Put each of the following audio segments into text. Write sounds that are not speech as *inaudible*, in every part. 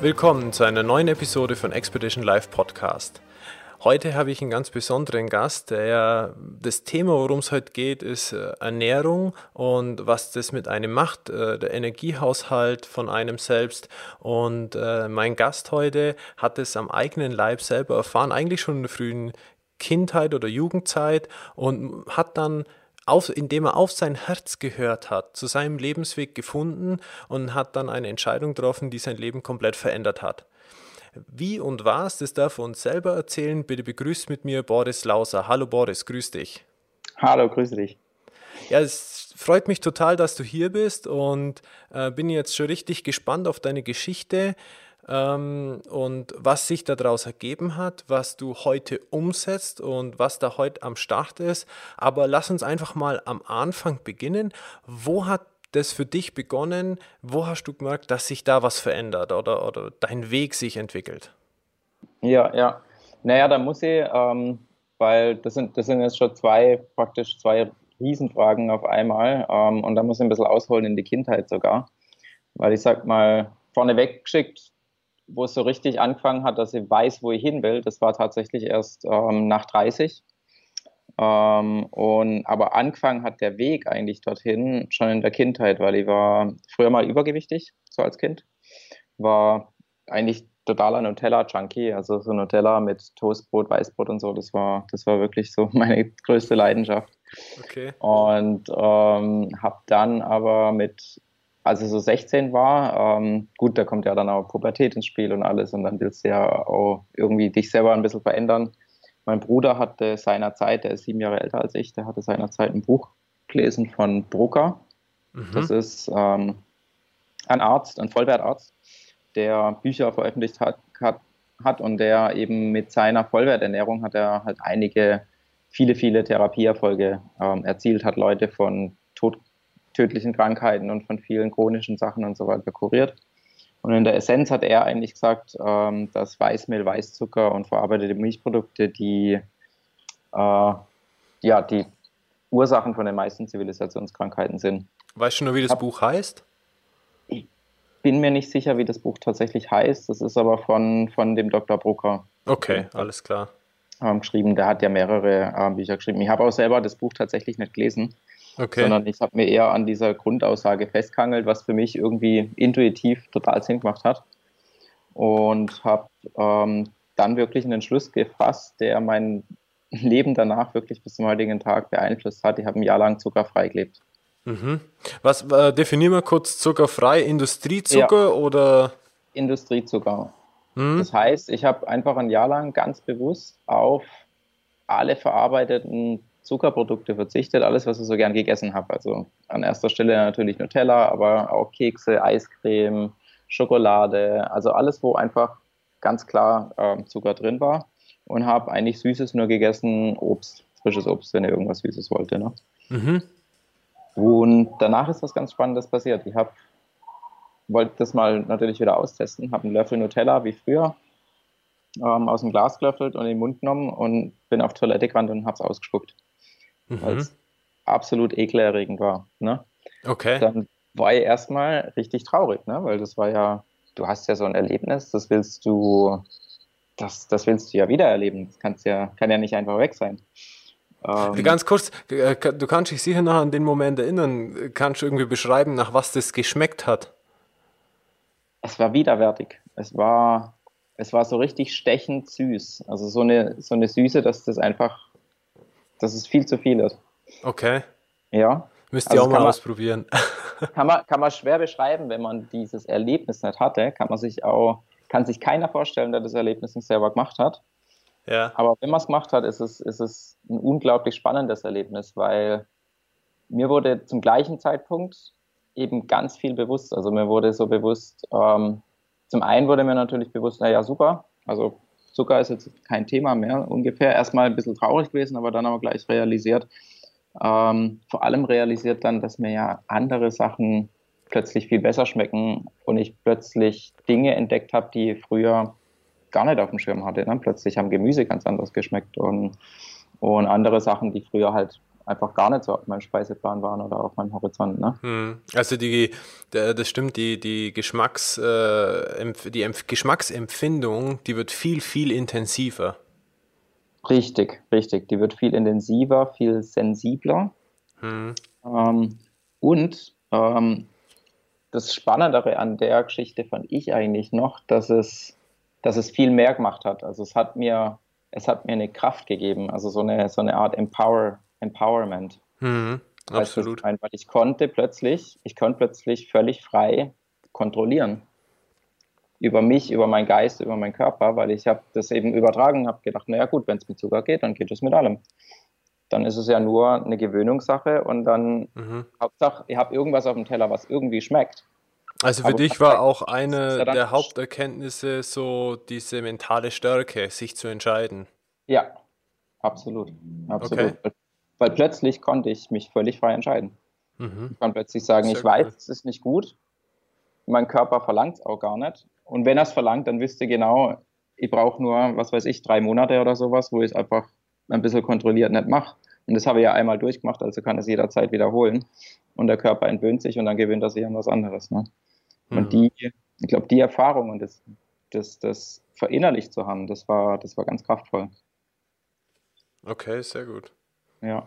Willkommen zu einer neuen Episode von Expedition Live Podcast. Heute habe ich einen ganz besonderen Gast, der das Thema, worum es heute geht, ist äh, Ernährung und was das mit einem macht, äh, der Energiehaushalt von einem selbst. Und äh, mein Gast heute hat es am eigenen Leib selber erfahren, eigentlich schon in der frühen Kindheit oder Jugendzeit und hat dann auf, indem er auf sein Herz gehört hat, zu seinem Lebensweg gefunden und hat dann eine Entscheidung getroffen, die sein Leben komplett verändert hat. Wie und was, das darf er uns selber erzählen. Bitte begrüßt mit mir Boris Lauser. Hallo Boris, grüß dich. Hallo, grüße dich. Ja, es freut mich total, dass du hier bist und äh, bin jetzt schon richtig gespannt auf deine Geschichte ähm, und was sich daraus ergeben hat, was du heute umsetzt und was da heute am Start ist. Aber lass uns einfach mal am Anfang beginnen. Wo hat das für dich begonnen? Wo hast du gemerkt, dass sich da was verändert oder, oder dein Weg sich entwickelt? Ja, ja. Naja, da muss ich, ähm, weil das sind, das sind jetzt schon zwei, praktisch zwei Riesenfragen auf einmal. Ähm, und da muss ich ein bisschen ausholen in die Kindheit sogar. Weil ich sag mal, vorneweg geschickt, wo es so richtig angefangen hat, dass ich weiß, wo ich hin will, das war tatsächlich erst ähm, nach 30. Ähm, und, aber angefangen hat der Weg eigentlich dorthin schon in der Kindheit, weil ich war früher mal übergewichtig, so als Kind. War eigentlich totaler Nutella-Junkie, also so Nutella mit Toastbrot, Weißbrot und so, das war, das war wirklich so *laughs* meine größte Leidenschaft. Okay. Und ähm, habe dann aber mit als ich so 16 war, ähm, gut, da kommt ja dann auch Pubertät ins Spiel und alles und dann willst du ja auch irgendwie dich selber ein bisschen verändern. Mein Bruder hatte seinerzeit, der ist sieben Jahre älter als ich, der hatte seinerzeit ein Buch gelesen von Brucker. Mhm. Das ist ähm, ein Arzt, ein Vollwertarzt, der Bücher veröffentlicht hat, hat, hat und der eben mit seiner Vollwerternährung hat er halt einige, viele, viele Therapieerfolge ähm, erzielt, hat Leute von Tod tödlichen Krankheiten und von vielen chronischen Sachen und so weiter kuriert. Und in der Essenz hat er eigentlich gesagt, ähm, dass Weißmehl, Weißzucker und verarbeitete Milchprodukte die, äh, ja, die Ursachen von den meisten Zivilisationskrankheiten sind. Weißt du nur, wie das Hab, Buch heißt? Ich bin mir nicht sicher, wie das Buch tatsächlich heißt. Das ist aber von, von dem Dr. Brucker. Okay, alles klar. Ähm, geschrieben. Der hat ja mehrere äh, Bücher geschrieben. Ich habe auch selber das Buch tatsächlich nicht gelesen. Okay. Sondern ich habe mir eher an dieser Grundaussage festgehangelt, was für mich irgendwie intuitiv total Sinn gemacht hat. Und habe ähm, dann wirklich einen Entschluss gefasst, der mein *laughs* Leben danach wirklich bis zum heutigen Tag beeinflusst hat. Ich habe ein Jahr lang zuckerfrei gelebt. Mhm. Was äh, definieren wir kurz zuckerfrei? Industriezucker ja. oder? Industriezucker. Mhm. Das heißt, ich habe einfach ein Jahr lang ganz bewusst auf alle verarbeiteten Zuckerprodukte verzichtet, alles, was ich so gern gegessen habe. Also an erster Stelle natürlich Nutella, aber auch Kekse, Eiscreme, Schokolade, also alles, wo einfach ganz klar äh, Zucker drin war und habe eigentlich Süßes nur gegessen, Obst, frisches Obst, wenn ihr irgendwas Süßes wollte. Ne? Mhm. Und danach ist was ganz Spannendes passiert. Ich habe wollte das mal natürlich wieder austesten, habe einen Löffel Nutella wie früher ähm, aus dem Glas gelöffelt und in den Mund genommen und bin auf Toilette gerannt und habe es ausgespuckt mhm. weil es absolut ekelerregend war. Ne? Okay. Dann war ich erstmal richtig traurig, ne? weil das war ja, du hast ja so ein Erlebnis, das willst du, das, das willst du ja wieder erleben. Das kannst ja, kann ja nicht einfach weg sein. Ähm, Ganz kurz, äh, du kannst dich sicher noch an den Moment erinnern. Kannst du irgendwie beschreiben, nach was das geschmeckt hat? Es war widerwärtig. Es war, es war so richtig stechend süß. Also so eine, so eine Süße, dass das einfach dass es viel zu viel ist. Okay. Ja. Müsst ihr also auch mal man, ausprobieren. *laughs* Kann man, kann man schwer beschreiben, wenn man dieses Erlebnis nicht hatte, kann man sich auch, kann sich keiner vorstellen, der das Erlebnis nicht selber gemacht hat. Ja. Aber wenn man es gemacht hat, ist es, ist es ein unglaublich spannendes Erlebnis, weil mir wurde zum gleichen Zeitpunkt eben ganz viel bewusst. Also mir wurde so bewusst, ähm, zum einen wurde mir natürlich bewusst, naja, super, also Zucker ist jetzt kein Thema mehr, ungefähr. Erstmal ein bisschen traurig gewesen, aber dann aber gleich realisiert, ähm, vor allem realisiert dann, dass mir ja andere Sachen plötzlich viel besser schmecken und ich plötzlich Dinge entdeckt habe, die früher gar nicht auf dem Schirm hatte. Ne? Plötzlich haben Gemüse ganz anders geschmeckt und, und andere Sachen, die früher halt einfach gar nicht so auf meinem Speiseplan waren oder auf meinem Horizont. Ne? Hm. Also die, das stimmt, die, die, Geschmacks, äh, die Geschmacksempfindung, die wird viel, viel intensiver. Richtig, richtig. Die wird viel intensiver, viel sensibler. Hm. Ähm, und ähm, das Spannendere an der Geschichte fand ich eigentlich noch, dass es, dass es viel mehr gemacht hat. Also es hat mir, es hat mir eine Kraft gegeben, also so eine, so eine Art Empower, Empowerment. Mhm, absolut. Weil ich konnte plötzlich, ich konnte plötzlich völlig frei kontrollieren über mich, über meinen Geist, über meinen Körper, weil ich habe das eben übertragen, habe gedacht, naja gut, wenn es mit Zucker geht, dann geht es mit allem. Dann ist es ja nur eine Gewöhnungssache und dann mhm. Hauptsache, ihr habt irgendwas auf dem Teller, was irgendwie schmeckt. Also für Aber dich war auch eine ja der Haupterkenntnisse so diese mentale Stärke, sich zu entscheiden. Ja, absolut. absolut. Okay. Weil plötzlich konnte ich mich völlig frei entscheiden. Mhm. Ich konnte plötzlich sagen, Sehr ich cool. weiß, es ist nicht gut. Mein Körper verlangt es auch gar nicht. Und wenn er es verlangt, dann wisst ihr genau, ich brauche nur, was weiß ich, drei Monate oder sowas, wo ich es einfach ein bisschen kontrolliert nicht mache. Und das habe ich ja einmal durchgemacht, also kann es jederzeit wiederholen. Und der Körper entwöhnt sich und dann gewöhnt er sich an was anderes. Ne? Mhm. Und die, ich glaube, die Erfahrung und das, das, das verinnerlicht zu haben, das war, das war ganz kraftvoll. Okay, sehr gut. Ja.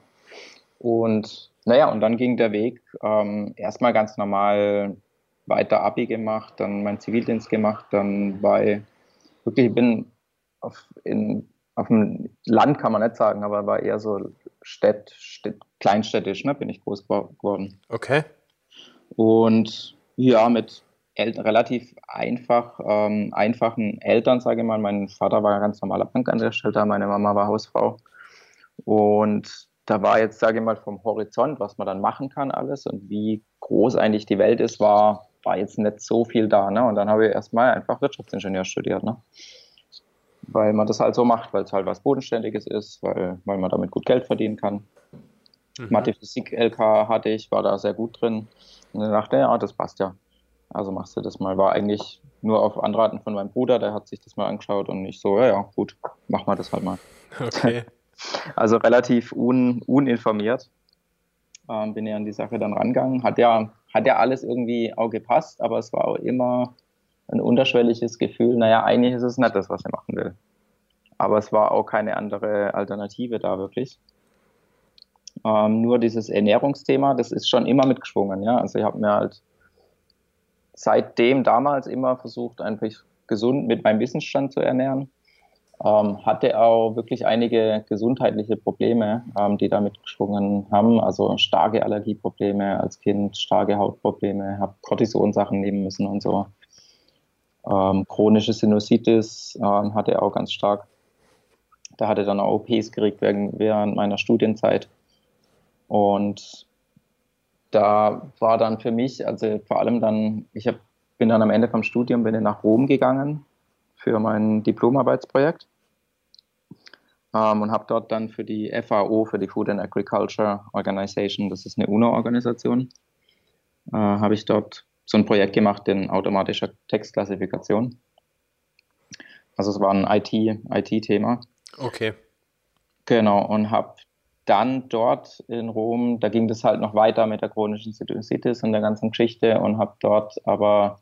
Und naja, und dann ging der Weg ähm, erstmal ganz normal weiter Abi gemacht, dann meinen Zivildienst gemacht, dann bei, wirklich, ich bin auf, in, auf dem Land kann man nicht sagen, aber war eher so Städt, Städt kleinstädtisch, ne, bin ich groß geworden. Okay. Und ja, mit El relativ einfach, ähm, einfachen Eltern, sage ich mal. Mein Vater war ein ganz normaler Bankangestellter, meine Mama war Hausfrau. Und da war jetzt, sage ich mal, vom Horizont, was man dann machen kann alles und wie groß eigentlich die Welt ist, war, war jetzt nicht so viel da. Ne? Und dann habe ich erstmal einfach Wirtschaftsingenieur studiert. Ne? Weil man das halt so macht, weil es halt was Bodenständiges ist, weil, weil man damit gut Geld verdienen kann. Mhm. Mathe, Physik, LK hatte ich, war da sehr gut drin. Und dann dachte ich, ja, das passt ja. Also machst du das mal. War eigentlich nur auf Anraten von meinem Bruder, der hat sich das mal angeschaut und ich so, ja, ja, gut, mach mal das halt mal. Okay. *laughs* Also relativ un, uninformiert ähm, bin ich an die Sache dann rangegangen. Hat ja, hat ja alles irgendwie auch gepasst, aber es war auch immer ein unterschwelliges Gefühl, naja, eigentlich ist es nicht das, was ich machen will. Aber es war auch keine andere Alternative da wirklich. Ähm, nur dieses Ernährungsthema, das ist schon immer mitgeschwungen. Ja? Also ich habe mir halt seitdem damals immer versucht, einfach gesund mit meinem Wissensstand zu ernähren ähm, hatte auch wirklich einige gesundheitliche Probleme, ähm, die damit geschwungen haben. Also starke Allergieprobleme als Kind, starke Hautprobleme, habe Cortisonsachen nehmen müssen und so. Ähm, chronische Sinusitis ähm, hatte auch ganz stark. Da hatte dann auch OPs gekriegt während, während meiner Studienzeit. Und da war dann für mich, also vor allem dann, ich hab, bin dann am Ende vom Studium bin nach Rom gegangen für mein Diplomarbeitsprojekt ähm, und habe dort dann für die FAO, für die Food and Agriculture Organization, das ist eine UNO-Organisation, äh, habe ich dort so ein Projekt gemacht in automatischer Textklassifikation. Also es war ein IT-Thema. IT okay. Genau, und habe dann dort in Rom, da ging das halt noch weiter mit der chronischen Sinusitis und der ganzen Geschichte und habe dort aber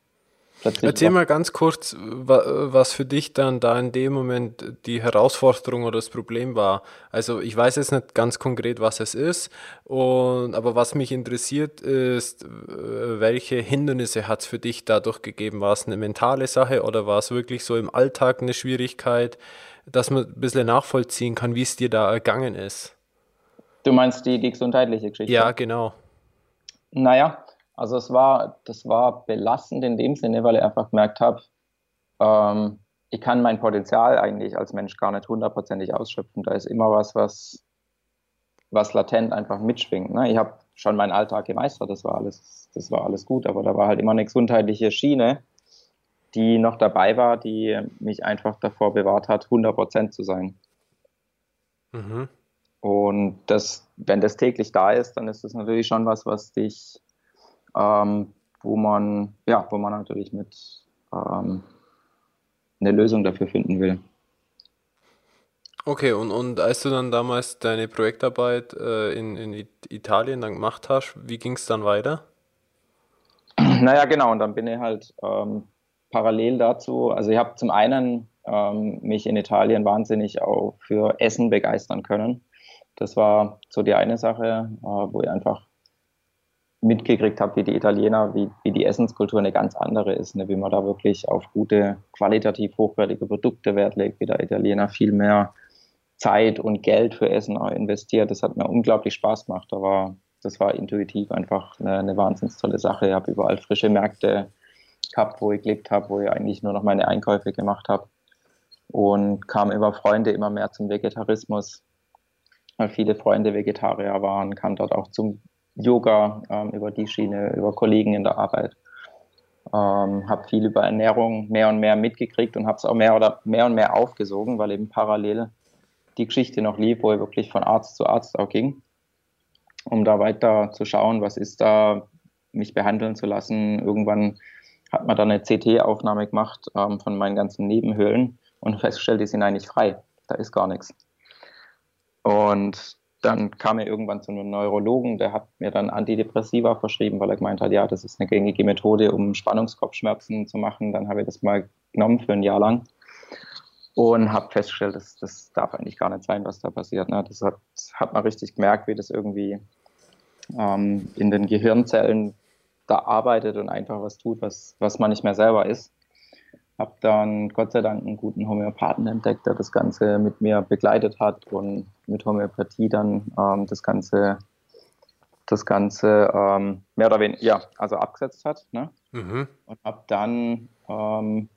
Erzähl mal ganz kurz, was für dich dann da in dem Moment die Herausforderung oder das Problem war. Also ich weiß jetzt nicht ganz konkret, was es ist, und, aber was mich interessiert ist, welche Hindernisse hat es für dich dadurch gegeben? War es eine mentale Sache oder war es wirklich so im Alltag eine Schwierigkeit, dass man ein bisschen nachvollziehen kann, wie es dir da ergangen ist? Du meinst die, die gesundheitliche Geschichte? Ja, genau. Naja, also es war, das war belastend in dem Sinne, weil ich einfach gemerkt habe, ähm, ich kann mein Potenzial eigentlich als Mensch gar nicht hundertprozentig ausschöpfen. Da ist immer was, was, was latent einfach mitschwingt. Ne? Ich habe schon meinen Alltag gemeistert, das war alles, das war alles gut, aber da war halt immer eine gesundheitliche Schiene, die noch dabei war, die mich einfach davor bewahrt hat, 100% zu sein. Mhm. Und das, wenn das täglich da ist, dann ist das natürlich schon was, was dich, ähm, wo man, ja, wo man natürlich mit ähm, eine Lösung dafür finden will. Okay, und, und als du dann damals deine Projektarbeit äh, in, in Italien dann gemacht hast, wie ging es dann weiter? *clears throat* Naja, genau, und dann bin ich halt ähm, parallel dazu, also ich habe zum einen ähm, mich in Italien wahnsinnig auch für Essen begeistern können. Das war so die eine Sache, äh, wo ich einfach mitgekriegt habe, wie die Italiener, wie, wie die Essenskultur eine ganz andere ist, ne? wie man da wirklich auf gute, qualitativ hochwertige Produkte Wert legt, wie der Italiener viel mehr Zeit und Geld für Essen investiert. Das hat mir unglaublich Spaß gemacht. Da war, das war intuitiv einfach eine, eine wahnsinnig tolle Sache. Ich habe überall frische Märkte gehabt, wo ich gelebt habe, wo ich eigentlich nur noch meine Einkäufe gemacht habe und kam über Freunde immer mehr zum Vegetarismus, weil viele Freunde Vegetarier waren, kam dort auch zum Yoga ähm, über die Schiene, über Kollegen in der Arbeit. Ähm, habe viel über Ernährung mehr und mehr mitgekriegt und habe es auch mehr oder mehr und mehr aufgesogen, weil eben parallel die Geschichte noch lief, wo ich wirklich von Arzt zu Arzt auch ging, um da weiter zu schauen, was ist da, mich behandeln zu lassen. Irgendwann hat man dann eine CT-Aufnahme gemacht ähm, von meinen ganzen Nebenhöhlen und festgestellt, die sind eigentlich frei. Da ist gar nichts. Und dann kam er irgendwann zu einem Neurologen, der hat mir dann Antidepressiva verschrieben, weil er gemeint hat, ja, das ist eine gängige Methode, um Spannungskopfschmerzen zu machen. Dann habe ich das mal genommen für ein Jahr lang und habe festgestellt, dass das darf eigentlich gar nicht sein, was da passiert. Ne? Das hat, hat man richtig gemerkt, wie das irgendwie ähm, in den Gehirnzellen da arbeitet und einfach was tut, was, was man nicht mehr selber ist. Habe dann Gott sei Dank einen guten Homöopathen entdeckt, der das Ganze mit mir begleitet hat und mit Homöopathie dann ähm, das Ganze, das Ganze ähm, mehr oder weniger, ja, also abgesetzt hat. Ne? Mhm. Und habe dann ähm,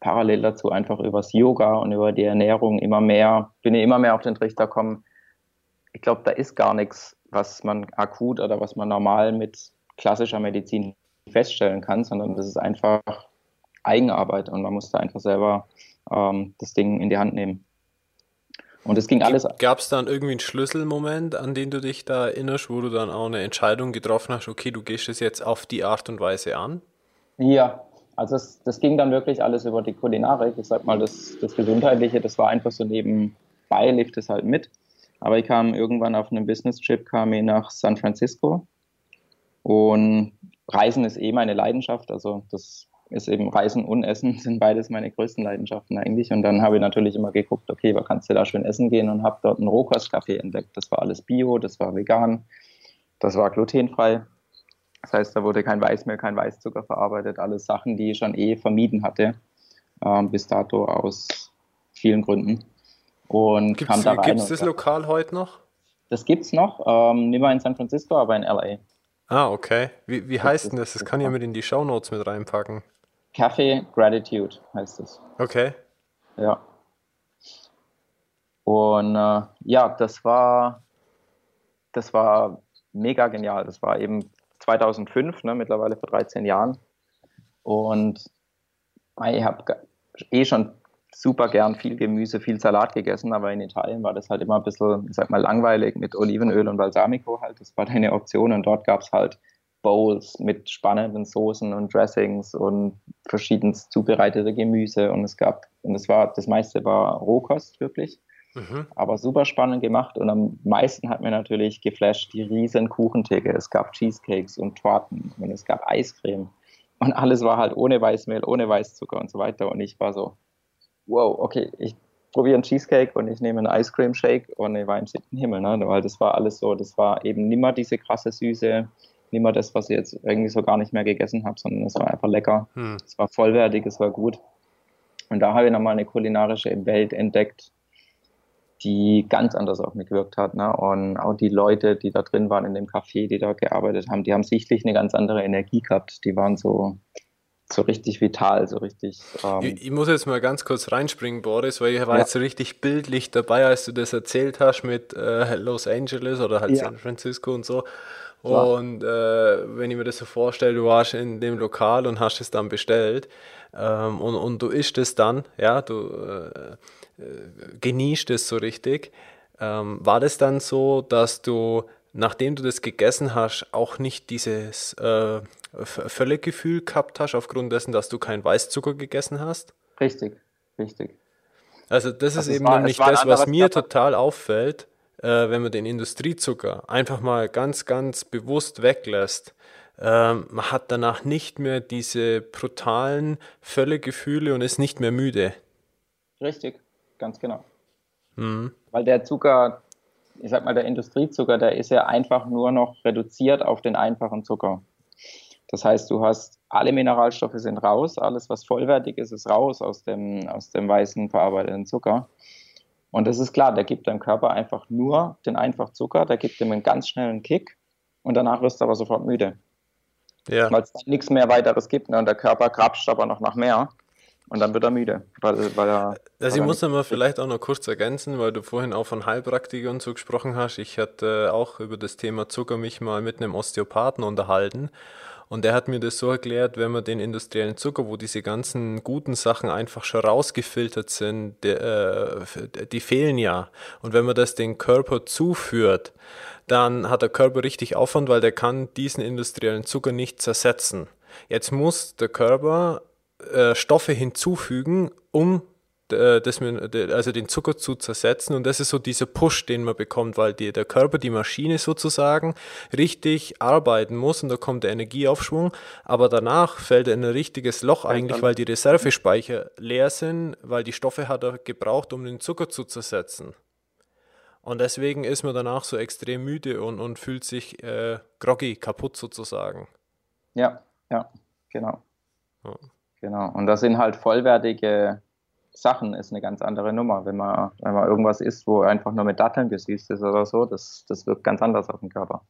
parallel dazu einfach übers Yoga und über die Ernährung immer mehr, bin ich immer mehr auf den Trichter gekommen. Ich glaube, da ist gar nichts, was man akut oder was man normal mit klassischer Medizin feststellen kann, sondern das ist einfach Eigenarbeit und man musste einfach selber ähm, das Ding in die Hand nehmen. Und es ging alles. Gab es dann irgendwie einen Schlüsselmoment, an den du dich da erinnerst, wo du dann auch eine Entscheidung getroffen hast, okay, du gehst es jetzt auf die Art und Weise an? Ja, also es, das ging dann wirklich alles über die Kulinarik. Ich sag mal, das, das Gesundheitliche, das war einfach so nebenbei, lief das halt mit. Aber ich kam irgendwann auf einem Business-Trip, kam ich nach San Francisco. Und Reisen ist eh meine Leidenschaft. Also das ist eben Reisen und Essen *laughs* sind beides meine größten Leidenschaften eigentlich. Und dann habe ich natürlich immer geguckt, okay, wo kannst du da schön essen gehen und habe dort einen Rohkostcafé entdeckt. Das war alles Bio, das war vegan, das war glutenfrei. Das heißt, da wurde kein Weißmehl, kein Weißzucker verarbeitet, alles Sachen, die ich schon eh vermieden hatte, ähm, bis dato aus vielen Gründen. Und gibt's, kam da rein. Gibt es das Lokal heute noch? Das gibt es noch, ähm, nicht mehr in San Francisco, aber in LA. Ah, okay. Wie, wie heißt denn das? Das kann ich ja mit in die Shownotes mit reinpacken. Café Gratitude heißt es. Okay. Ja. Und äh, ja, das war, das war mega genial. Das war eben 2005, ne, mittlerweile vor 13 Jahren. Und ich habe eh schon super gern viel Gemüse, viel Salat gegessen, aber in Italien war das halt immer ein bisschen, ich sag mal, langweilig mit Olivenöl und Balsamico halt. Das war deine Option und dort gab es halt Bowls mit spannenden Soßen und Dressings und verschiedenst zubereitete Gemüse und es gab, und es war, das meiste war Rohkost wirklich, mhm. aber super spannend gemacht und am meisten hat mir natürlich geflasht die riesen Kuchentheke. Es gab Cheesecakes und Torten und es gab Eiscreme und alles war halt ohne Weißmehl, ohne Weißzucker und so weiter und ich war so, wow, okay, ich probiere einen Cheesecake und ich nehme einen Ice Cream Shake und ich war im siebten Himmel, ne? weil das war alles so, das war eben nimmer diese krasse Süße, nicht mal das, was ich jetzt irgendwie so gar nicht mehr gegessen habe, sondern es war einfach lecker. Hm. Es war vollwertig, es war gut. Und da habe ich nochmal eine kulinarische Welt entdeckt, die ganz anders auf mich gewirkt hat. Ne? Und auch die Leute, die da drin waren in dem Café, die da gearbeitet haben, die haben sichtlich eine ganz andere Energie gehabt. Die waren so, so richtig vital, so richtig. Ähm ich, ich, muss jetzt mal ganz kurz reinspringen, Boris, weil ich war ja. jetzt so richtig bildlich dabei, als du das erzählt hast mit äh, Los Angeles oder halt ja. San Francisco und so. Klar. Und äh, wenn ich mir das so vorstelle, du warst in dem Lokal und hast es dann bestellt ähm, und, und du isst es dann, ja, du äh, äh genießt es so richtig. Ähm, war das dann so, dass du, nachdem du das gegessen hast, auch nicht dieses äh, Völlegefühl gehabt hast, aufgrund dessen, dass du keinen Weißzucker gegessen hast? Richtig, richtig. Also das also ist eben war, nämlich das, was mir total auffällt, äh, wenn man den Industriezucker einfach mal ganz, ganz bewusst weglässt. Ähm, man hat danach nicht mehr diese brutalen Völlegefühle und ist nicht mehr müde. Richtig, ganz genau. Mhm. Weil der Zucker, ich sag mal, der Industriezucker, der ist ja einfach nur noch reduziert auf den einfachen Zucker. Das heißt, du hast alle Mineralstoffe sind raus, alles was vollwertig ist, ist raus aus dem, aus dem weißen verarbeiteten Zucker. Und das ist klar, der gibt deinem Körper einfach nur den einfach Zucker, der gibt ihm einen ganz schnellen Kick und danach wirst du aber sofort müde. Ja. Weil es nichts mehr weiteres gibt ne? und der Körper krapscht aber noch nach mehr. Und dann wird er müde. Weil, weil er, also ich muss aber vielleicht auch noch kurz ergänzen, weil du vorhin auch von Heilpraktikern so gesprochen hast. Ich hatte auch über das Thema Zucker mich mal mit einem Osteopathen unterhalten. Und der hat mir das so erklärt, wenn man den industriellen Zucker, wo diese ganzen guten Sachen einfach schon rausgefiltert sind, die, äh, die fehlen ja. Und wenn man das den Körper zuführt, dann hat der Körper richtig Aufwand, weil der kann diesen industriellen Zucker nicht zersetzen. Jetzt muss der Körper äh, Stoffe hinzufügen, um äh, das, also den Zucker zu zersetzen. Und das ist so dieser Push, den man bekommt, weil die, der Körper, die Maschine sozusagen, richtig arbeiten muss und da kommt der Energieaufschwung. Aber danach fällt er in ein richtiges Loch eigentlich, weil die Reservespeicher leer sind, weil die Stoffe hat er gebraucht, um den Zucker zu zersetzen. Und deswegen ist man danach so extrem müde und, und fühlt sich äh, groggy, kaputt sozusagen. Ja, ja, genau. Ja. Genau. Und das sind halt vollwertige Sachen, ist eine ganz andere Nummer. Wenn man, wenn man irgendwas isst, wo einfach nur mit Datteln gesüßt ist oder so, das, das wirkt ganz anders auf den Körper.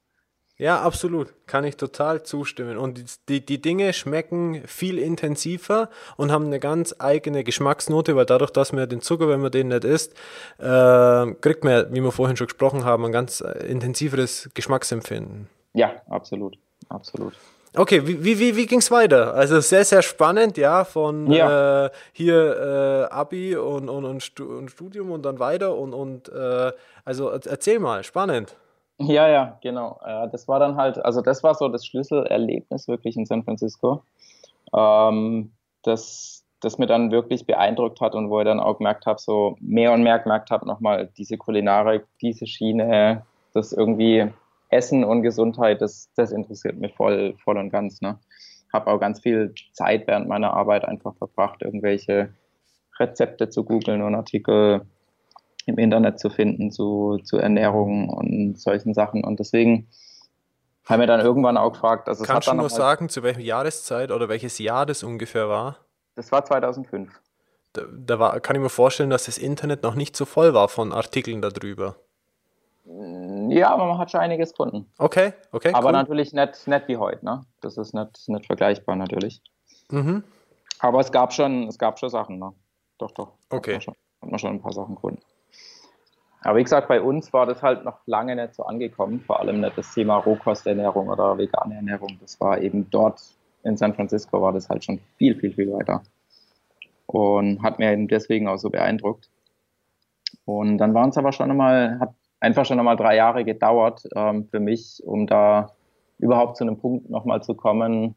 Ja, absolut. Kann ich total zustimmen. Und die, die Dinge schmecken viel intensiver und haben eine ganz eigene Geschmacksnote, weil dadurch, dass man den Zucker, wenn man den nicht isst, äh, kriegt man, wie wir vorhin schon gesprochen haben, ein ganz äh, intensiveres Geschmacksempfinden. Ja, absolut. Absolut. Okay, wie, wie, wie ging es weiter? Also sehr, sehr spannend, ja, von ja. Äh, hier äh, Abi und, und, und, Studium und dann weiter und, und äh, also erzähl mal, spannend. Ja, ja, genau. Äh, das war dann halt, also das war so das Schlüsselerlebnis wirklich in San Francisco, ähm, das, das mir dann wirklich beeindruckt hat und wo ich dann auch gemerkt habe, so mehr und mehr gemerkt habe, nochmal diese Kulinarik, diese Schiene, das irgendwie Essen und Gesundheit, das, das interessiert mich voll, voll und ganz. Ne? Habe auch ganz viel Zeit während meiner Arbeit einfach verbracht, irgendwelche Rezepte zu googeln und Artikel im Internet zu finden zu, zu Ernährung und solchen Sachen. Und deswegen haben wir dann irgendwann auch gefragt. Also Kannst du nur sagen, zu welcher Jahreszeit oder welches Jahr das ungefähr war? Das war 2005. Da, da war, kann ich mir vorstellen, dass das Internet noch nicht so voll war von Artikeln darüber. Ja, aber man hat schon einiges gefunden. Okay, okay. Aber cool. natürlich nicht, nicht wie heute, ne? Das ist nicht, nicht vergleichbar natürlich. Mhm. Aber es gab schon, es gab schon Sachen, ne? Doch, doch. Okay. Hat man, schon, hat man schon ein paar Sachen gefunden. Aber wie gesagt, bei uns war das halt noch lange nicht so angekommen, vor allem nicht das Thema Rohkosternährung oder vegane Ernährung. Das war eben dort in San Francisco war das halt schon viel, viel, viel weiter. Und hat mir eben deswegen auch so beeindruckt. Und dann waren es aber schon einmal, hat einfach schon nochmal drei Jahre gedauert ähm, für mich, um da überhaupt zu einem Punkt nochmal zu kommen,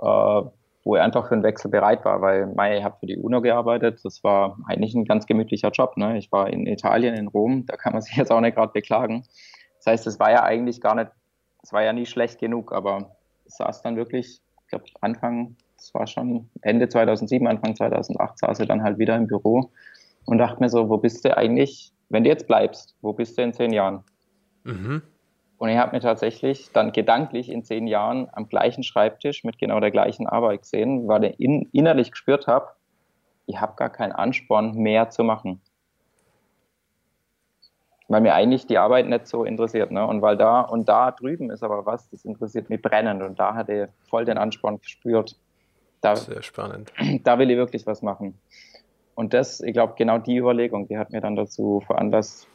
äh, wo ich einfach für einen Wechsel bereit war, weil Mai, ich habe für die UNO gearbeitet, das war eigentlich ein ganz gemütlicher Job. Ne? Ich war in Italien, in Rom, da kann man sich jetzt auch nicht gerade beklagen. Das heißt, es war ja eigentlich gar nicht, es war ja nie schlecht genug, aber es saß dann wirklich, ich glaube Anfang, es war schon Ende 2007, Anfang 2008 saß ich dann halt wieder im Büro und dachte mir so, wo bist du eigentlich wenn du jetzt bleibst, wo bist du in zehn Jahren? Mhm. Und ich habe mir tatsächlich dann gedanklich in zehn Jahren am gleichen Schreibtisch mit genau der gleichen Arbeit gesehen, weil ich in, innerlich gespürt habe, ich habe gar keinen Ansporn mehr zu machen. Weil mir eigentlich die Arbeit nicht so interessiert. Ne? Und weil da und da drüben ist aber was, das interessiert mich brennend. Und da hatte ich voll den Ansporn gespürt. Da, Sehr spannend. *clears throat* Da will ich wirklich was machen. Und das, ich glaube, genau die Überlegung, die hat mir dann dazu veranlasst,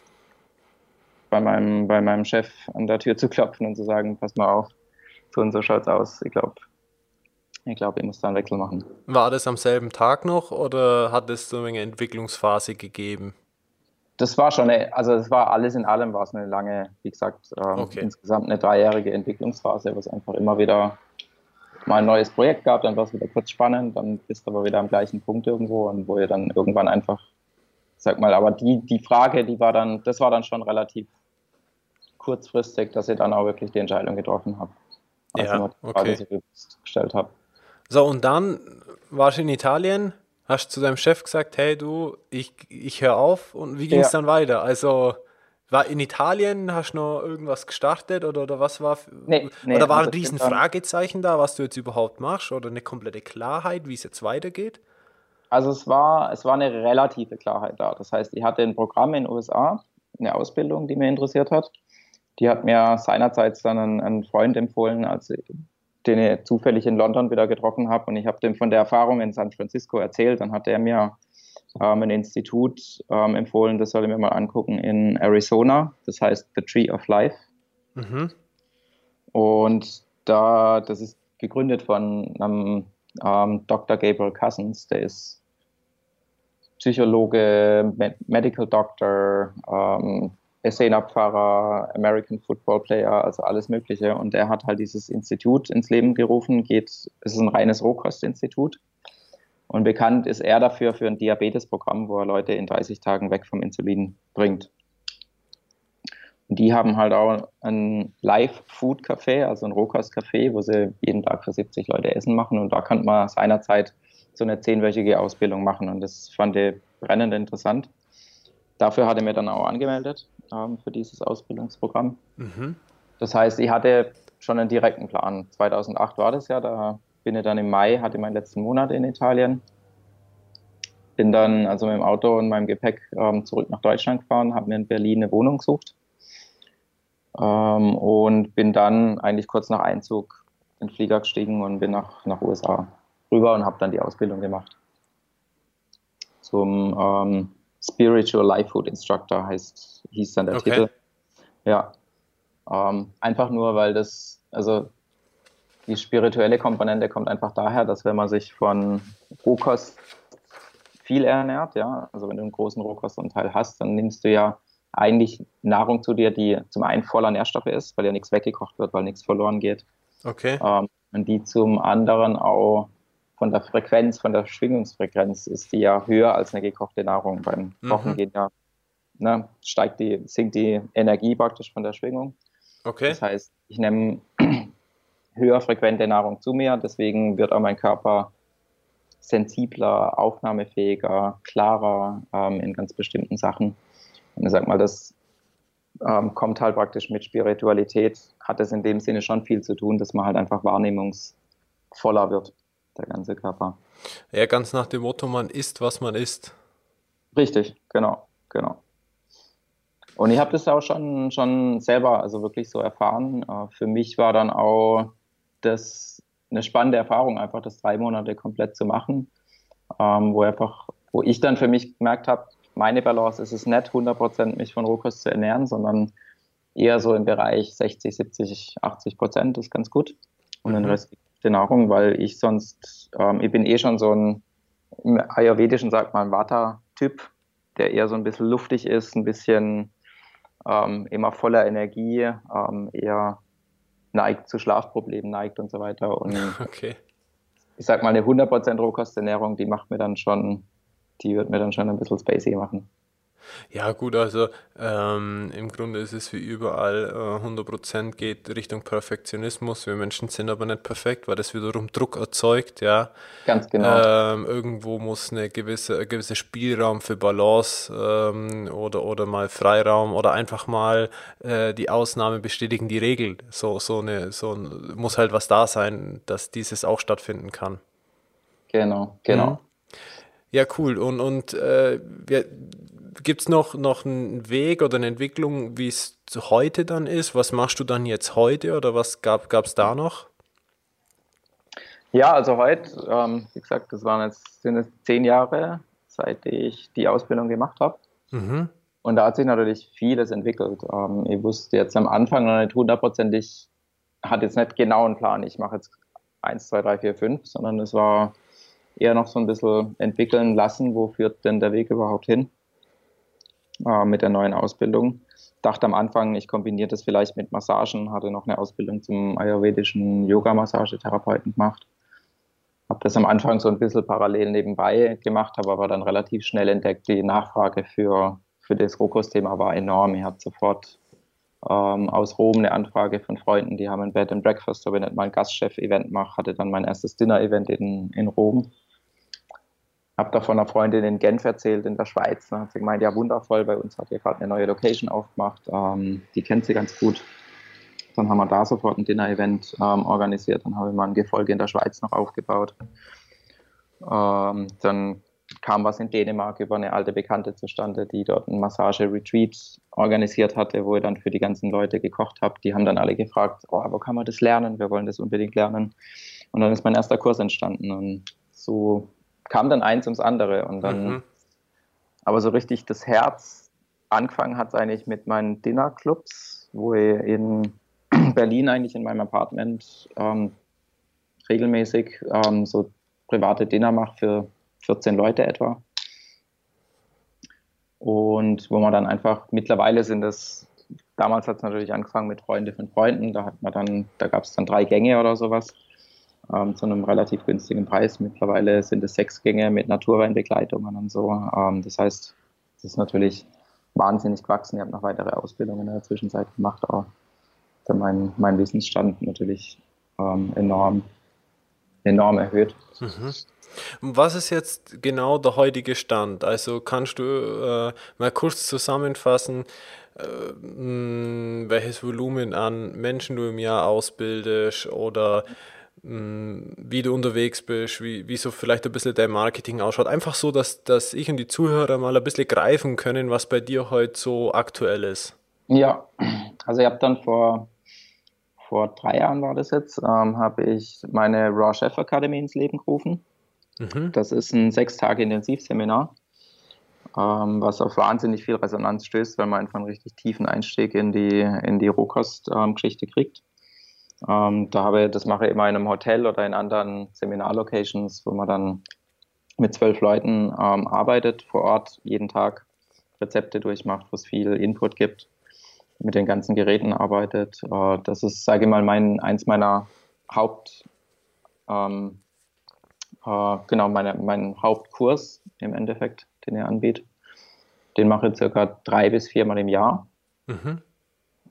bei meinem, bei meinem Chef an der Tür zu klopfen und zu sagen, pass mal auf, so und so schaut's aus. Ich glaube, ich glaube, ich muss da einen Wechsel machen. War das am selben Tag noch oder hat es so eine Entwicklungsphase gegeben? Das war schon, eine, also das war alles in allem war es eine lange, wie gesagt, ähm, okay. insgesamt eine dreijährige Entwicklungsphase, wo es einfach immer wieder mal ein neues Projekt gab, dann war es wieder kurz spannend, dann bist du aber wieder am gleichen Punkt irgendwo und wo ihr dann irgendwann einfach, sag mal, aber die, die Frage, die war dann, das war dann schon relativ kurzfristig, dass ich dann auch wirklich die Entscheidung getroffen habe. Also ja, okay. so gestellt habe. So, und dann warst du in Italien, hast zu deinem Chef gesagt, hey du, ich, ich höre auf und wie ging es ja. dann weiter? Also war in Italien, hast du noch irgendwas gestartet oder, oder was war? Nee, nee, oder war also ein riesen Fragezeichen da, was du jetzt überhaupt machst oder eine komplette Klarheit, wie es jetzt weitergeht? Also es war, es war eine relative Klarheit da. Das heißt, ich hatte ein Programm in den USA, eine Ausbildung, die mir interessiert hat. Die hat mir seinerzeit dann ein, ein Freund empfohlen, als ich, den ich zufällig in London wieder getroffen habe. Und ich habe dem von der Erfahrung in San Francisco erzählt. Dann hat er mir ähm, ein Institut ähm, empfohlen, das soll ich mir mal angucken in Arizona. Das heißt The Tree of Life. Mhm. Und da, das ist gegründet von einem ähm, Dr. Gabriel Cousins, der ist Psychologe, Medical Doctor, ähm, Essener-Pfarrer, American Football Player, also alles Mögliche. Und er hat halt dieses Institut ins Leben gerufen. Geht, es ist ein reines Rohkostinstitut. Und bekannt ist er dafür für ein Diabetesprogramm, wo er Leute in 30 Tagen weg vom Insulin bringt. Und die haben halt auch ein Live-Food-Café, also ein Rohkostcafé, wo sie jeden Tag für 70 Leute Essen machen. Und da kann man seinerzeit so eine zehnwöchige Ausbildung machen. Und das fand ich brennend interessant. Dafür hatte er mir dann auch angemeldet ähm, für dieses Ausbildungsprogramm. Mhm. Das heißt, ich hatte schon einen direkten Plan. 2008 war das ja, da bin ich dann im Mai, hatte meinen letzten Monat in Italien. Bin dann also mit dem Auto und meinem Gepäck ähm, zurück nach Deutschland gefahren, habe mir in Berlin eine Wohnung gesucht ähm, und bin dann eigentlich kurz nach Einzug in den Flieger gestiegen und bin nach, nach USA rüber und habe dann die Ausbildung gemacht. Zum ähm, Spiritual Life Food Instructor heißt, hieß dann der okay. Titel. Ja. Ähm, einfach nur, weil das, also die spirituelle Komponente kommt einfach daher, dass wenn man sich von Rohkost viel ernährt, ja, also wenn du einen großen Rohkostanteil hast, dann nimmst du ja eigentlich Nahrung zu dir, die zum einen voller Nährstoffe ist, weil ja nichts weggekocht wird, weil nichts verloren geht. Okay. Ähm, und die zum anderen auch von der Frequenz, von der Schwingungsfrequenz ist die ja höher als eine gekochte Nahrung. Beim mhm. Kochen mhm. geht ja, ne, steigt die, sinkt die Energie praktisch von der Schwingung. Okay. Das heißt, ich nehme höher frequente Nahrung zu mir, deswegen wird auch mein Körper sensibler, aufnahmefähiger, klarer ähm, in ganz bestimmten Sachen. Und ich sag mal, das ähm, kommt halt praktisch mit Spiritualität, hat es in dem Sinne schon viel zu tun, dass man halt einfach wahrnehmungsvoller wird der ganze Körper. Ja, ganz nach dem Motto, man isst, was man isst. Richtig, genau, genau. Und ich habe das auch schon, schon selber also wirklich so erfahren. Äh, für mich war dann auch das eine spannende Erfahrung, einfach das drei Monate komplett zu machen, ähm, wo einfach, wo ich dann für mich gemerkt habe, meine Balance ist es nicht 100% mich von Rohkost zu ernähren, sondern eher so im Bereich 60, 70, 80 Prozent ist ganz gut. Und mhm. den Rest der Nahrung, weil ich sonst, ähm, ich bin eh schon so ein, im Ayurvedischen sagt man Vata-Typ, der eher so ein bisschen luftig ist, ein bisschen ähm, immer voller Energie, ähm, eher neigt zu Schlafproblemen, neigt und so weiter. Und *laughs* okay. ich sag mal, eine 100% Rohkosternährung, die macht mir dann schon, die wird mir dann schon ein bisschen spacey machen. Ja, gut, also ähm, im Grunde ist es wie überall, äh, 100% geht Richtung Perfektionismus. Wir Menschen sind aber nicht perfekt, weil das wiederum Druck erzeugt, ja. Ganz genau. Ähm, irgendwo muss eine gewisse, ein gewisser Spielraum für Balance ähm, oder, oder mal Freiraum oder einfach mal äh, die Ausnahme bestätigen die Regel. So, so eine, so muss halt was da sein, dass dieses auch stattfinden kann. Genau, genau. Mhm. Ja, cool. Und, und äh, wir, Gibt es noch, noch einen Weg oder eine Entwicklung, wie es heute dann ist? Was machst du dann jetzt heute oder was gab es da noch? Ja, also heute, ähm, wie gesagt, das waren jetzt sind es zehn Jahre, seit ich die Ausbildung gemacht habe. Mhm. Und da hat sich natürlich vieles entwickelt. Ähm, ich wusste jetzt am Anfang noch nicht hundertprozentig, hatte jetzt nicht genau einen Plan, ich mache jetzt 1, 2, 3, 4, 5, sondern es war eher noch so ein bisschen entwickeln lassen, wo führt denn der Weg überhaupt hin äh, mit der neuen Ausbildung. Dachte am Anfang, ich kombiniere das vielleicht mit Massagen, hatte noch eine Ausbildung zum ayurvedischen Yoga-Massagetherapeuten gemacht. Habe das am Anfang so ein bisschen parallel nebenbei gemacht, habe aber dann relativ schnell entdeckt, die Nachfrage für, für das Rokus-Thema war enorm. Ich hatte sofort ähm, aus Rom eine Anfrage von Freunden, die haben ein Bed and Breakfast, ob ich nicht mal ein Gastchef-Event mache, hatte dann mein erstes Dinner-Event in, in Rom habe da von einer Freundin in Genf erzählt, in der Schweiz. Da hat sie gemeint, ja wundervoll, bei uns hat ihr gerade eine neue Location aufgemacht. Ähm, die kennt sie ganz gut. Dann haben wir da sofort ein Dinner-Event ähm, organisiert. Dann habe ich mal ein Gefolge in der Schweiz noch aufgebaut. Ähm, dann kam was in Dänemark über eine alte Bekannte zustande, die dort ein Massage-Retreat organisiert hatte, wo ich dann für die ganzen Leute gekocht habe. Die haben dann alle gefragt, oh, wo kann man das lernen? Wir wollen das unbedingt lernen. Und dann ist mein erster Kurs entstanden. Und so kam dann eins ums andere und dann, mhm. aber so richtig das Herz angefangen hat es eigentlich mit meinen Dinnerclubs, wo ich in *clears throat* Berlin eigentlich in meinem Apartment ähm, regelmäßig ähm, so private Dinner mache für 14 Leute etwa. Und wo man dann einfach, mittlerweile sind es, damals hat es natürlich angefangen mit Freunde von Freunden, da hat man dann, da gab es dann drei Gänge oder sowas ähm, zu einem relativ günstigen Preis. Mittlerweile sind es sechs Gänge mit Naturweinbegleitungen und so. Ähm, das heißt, es ist natürlich wahnsinnig gewachsen. Ich habe noch weitere Ausbildungen in der Zwischenzeit gemacht, auch mein, mein Wissensstand natürlich ähm, enorm, enorm erhöht. Mhm. Was ist jetzt genau der heutige Stand? Also kannst du äh, mal kurz zusammenfassen, äh, welches Volumen an Menschen du im Jahr ausbildest oder wie du unterwegs bist, wie, wie so vielleicht ein bisschen dein Marketing ausschaut. Einfach so, dass, dass ich und die Zuhörer mal ein bisschen greifen können, was bei dir heute so aktuell ist. Ja, also ich habe dann vor, vor drei Jahren war das jetzt, ähm, habe ich meine Raw Chef Academy ins Leben gerufen. Mhm. Das ist ein sechs Tage Intensivseminar, ähm, was auf wahnsinnig viel Resonanz stößt, weil man einfach einen richtig tiefen Einstieg in die, in die Rohkostgeschichte ähm, kriegt. Ähm, da habe das mache ich immer in einem Hotel oder in anderen Seminarlocations, wo man dann mit zwölf Leuten ähm, arbeitet vor Ort, jeden Tag Rezepte durchmacht, wo es viel Input gibt, mit den ganzen Geräten arbeitet. Äh, das ist, sage ich mal, mein, eins meiner Haupt, ähm, äh, genau, meine, mein Hauptkurs im Endeffekt, den er anbietet. Den mache ich circa drei bis viermal im Jahr. Mhm.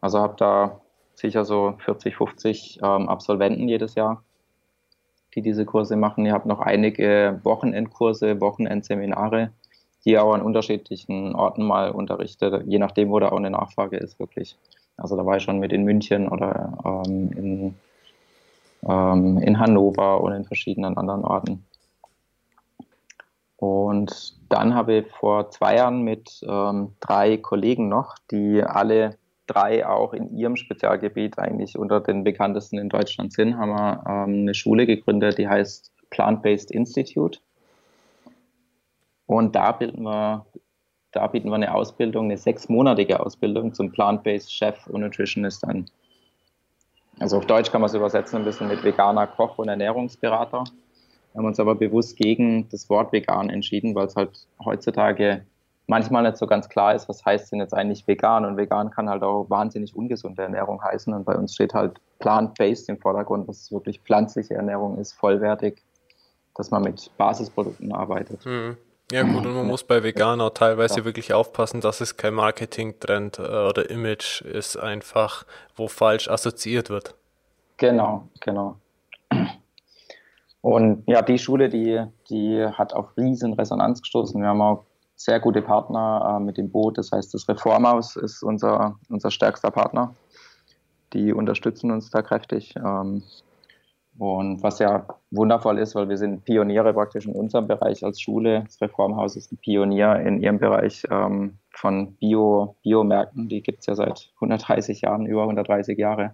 Also habe da sicher so 40, 50 ähm, Absolventen jedes Jahr, die diese Kurse machen. Ihr habt noch einige Wochenendkurse, Wochenendseminare, die auch an unterschiedlichen Orten mal unterrichtet, je nachdem, wo da auch eine Nachfrage ist, wirklich. Also da war ich schon mit in München oder ähm, in, ähm, in Hannover und in verschiedenen anderen Orten. Und dann habe ich vor zwei Jahren mit ähm, drei Kollegen noch, die alle drei auch in ihrem Spezialgebiet eigentlich unter den bekanntesten in Deutschland sind, haben wir ähm, eine Schule gegründet, die heißt Plant-Based Institute. Und da bieten wir, da bieten wir eine Ausbildung, eine sechsmonatige Ausbildung zum Plant-Based Chef und Nutritionist an. Also auf Deutsch kann man es übersetzen ein bisschen mit veganer Koch und Ernährungsberater. Wir haben uns aber bewusst gegen das Wort vegan entschieden, weil es halt heutzutage manchmal nicht so ganz klar ist, was heißt denn jetzt eigentlich vegan. Und vegan kann halt auch wahnsinnig ungesunde Ernährung heißen. Und bei uns steht halt plant-based im Vordergrund, was wirklich pflanzliche Ernährung ist, vollwertig, dass man mit Basisprodukten arbeitet. Mhm. Ja gut, und man muss bei vegan auch teilweise ja. wirklich aufpassen, dass es kein Marketing-Trend äh, oder Image ist, einfach wo falsch assoziiert wird. Genau, genau. Und ja, die Schule, die, die hat auf riesen Resonanz gestoßen. Wir haben auch sehr gute Partner äh, mit dem Boot. Das heißt, das Reformhaus ist unser, unser stärkster Partner. Die unterstützen uns da kräftig. Ähm, und was ja wundervoll ist, weil wir sind Pioniere praktisch in unserem Bereich als Schule. Das Reformhaus ist ein Pionier in ihrem Bereich ähm, von Bio, Biomärkten. Die gibt es ja seit 130 Jahren, über 130 Jahre.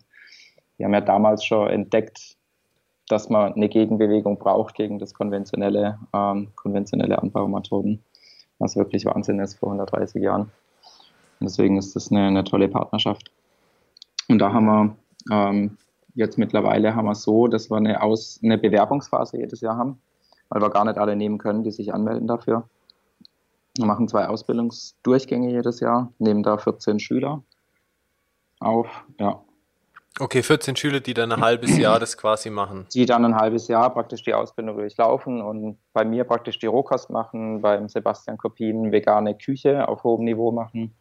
Die haben ja damals schon entdeckt, dass man eine Gegenbewegung braucht gegen das konventionelle, ähm, konventionelle Anbaumethoden was wirklich Wahnsinn ist vor 130 Jahren. Deswegen ist das eine, eine tolle Partnerschaft. Und da haben wir ähm, jetzt mittlerweile haben wir so, dass wir eine, Aus-, eine Bewerbungsphase jedes Jahr haben, weil wir gar nicht alle nehmen können, die sich anmelden dafür. Wir machen zwei Ausbildungsdurchgänge jedes Jahr, nehmen da 14 Schüler auf. Ja. Okay, 14 Schüler, die dann ein halbes Jahr das quasi machen. Die dann ein halbes Jahr praktisch die Ausbildung durchlaufen und bei mir praktisch die Rohkost machen, beim Sebastian Kopin vegane Küche auf hohem Niveau machen.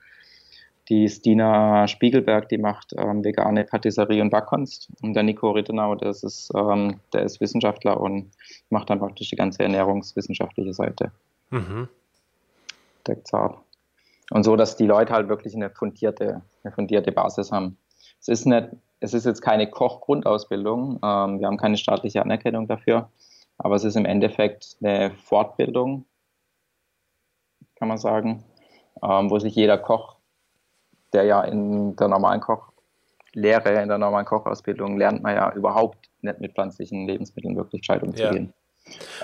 Die Stina Spiegelberg, die macht ähm, vegane Patisserie und Backkunst. Und der Nico Rittenau, das ist, ähm, der ist Wissenschaftler und macht dann praktisch die ganze ernährungswissenschaftliche Seite. Mhm. Deckt's ab. Und so, dass die Leute halt wirklich eine fundierte, eine fundierte Basis haben. Es ist nicht es ist jetzt keine Kochgrundausbildung, ähm, wir haben keine staatliche Anerkennung dafür, aber es ist im Endeffekt eine Fortbildung, kann man sagen, ähm, wo sich jeder Koch, der ja in der normalen Kochlehre, in der normalen Kochausbildung lernt man ja überhaupt nicht mit pflanzlichen Lebensmitteln wirklich gescheit umzugehen.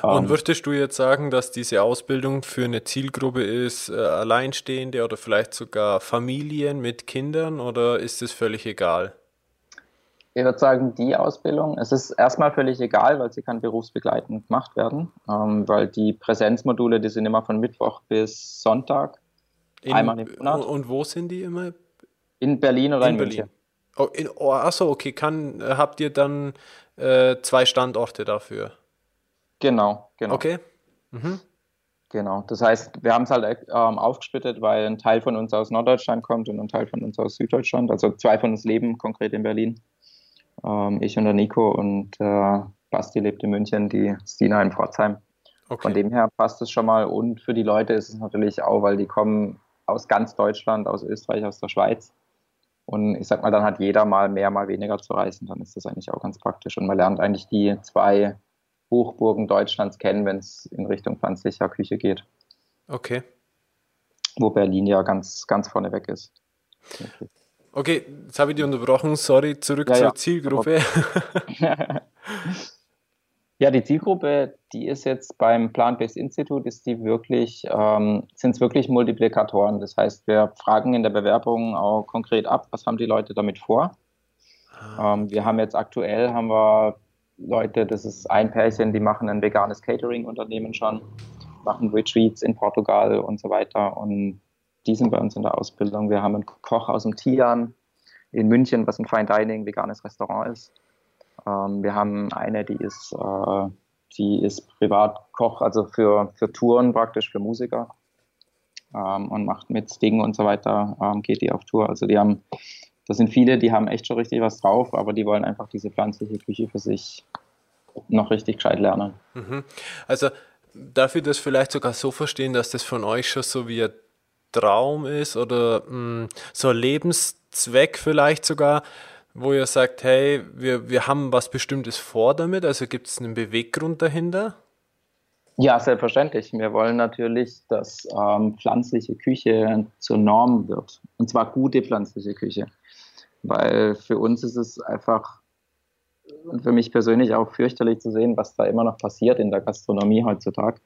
Ja. Und ähm, würdest du jetzt sagen, dass diese Ausbildung für eine Zielgruppe ist, äh, Alleinstehende oder vielleicht sogar Familien mit Kindern oder ist es völlig egal? Ich würde sagen, die Ausbildung, es ist erstmal völlig egal, weil sie kann berufsbegleitend gemacht werden, ähm, weil die Präsenzmodule, die sind immer von Mittwoch bis Sonntag, in, einmal im Monat. Und wo sind die immer? In Berlin oder in, in Berlin. München. Oh, in, oh, achso, okay. Kann, habt ihr dann äh, zwei Standorte dafür? Genau, genau. Okay. Mhm. Genau, das heißt, wir haben es halt ähm, aufgesplittet, weil ein Teil von uns aus Norddeutschland kommt und ein Teil von uns aus Süddeutschland. Also zwei von uns leben konkret in Berlin. Ähm, ich und der Nico und äh, Basti lebt in München, die Stina in Pforzheim. Okay. Von dem her passt es schon mal. Und für die Leute ist es natürlich auch, weil die kommen aus ganz Deutschland, aus Österreich, aus der Schweiz. Und ich sag mal, dann hat jeder mal mehr, mal weniger zu reisen. Dann ist das eigentlich auch ganz praktisch. Und man lernt eigentlich die zwei Hochburgen Deutschlands kennen, wenn es in Richtung pflanzlicher Küche geht. Okay. Wo Berlin ja ganz, ganz vorne weg ist. Okay. Okay, jetzt habe ich dich unterbrochen. Sorry, zurück ja, zur ja. Zielgruppe. *laughs* ja, die Zielgruppe, die ist jetzt beim Plant-Based Institute, ist die wirklich, ähm, sind es wirklich Multiplikatoren. Das heißt, wir fragen in der Bewerbung auch konkret ab, was haben die Leute damit vor. Ah. Ähm, wir haben jetzt aktuell haben wir Leute, das ist ein Pärchen, die machen ein veganes Catering-Unternehmen schon, machen Retreats in Portugal und so weiter. Und die sind bei uns in der Ausbildung. Wir haben einen Koch aus dem Tian in München, was ein Fine Dining, veganes Restaurant ist. Ähm, wir haben eine, die ist, äh, die ist Privatkoch, also für, für Touren praktisch, für Musiker. Ähm, und macht mit Sting und so weiter, ähm, geht die auf Tour. Also die haben, das sind viele, die haben echt schon richtig was drauf, aber die wollen einfach diese pflanzliche Küche für sich noch richtig gescheit lernen. Mhm. Also darf ich das vielleicht sogar so verstehen, dass das von euch schon so wie ein Traum ist oder mh, hm, so ein Lebenszweck vielleicht sogar, wo ihr sagt, hey, wir, wir haben was Bestimmtes vor damit, also gibt es einen Beweggrund dahinter? Ja, selbstverständlich. Wir wollen natürlich, dass ähm, pflanzliche Küche zur Norm wird. Und zwar gute pflanzliche Küche. Weil für uns ist es einfach, und für mich persönlich auch fürchterlich zu sehen, was da immer noch passiert in der Gastronomie heutzutage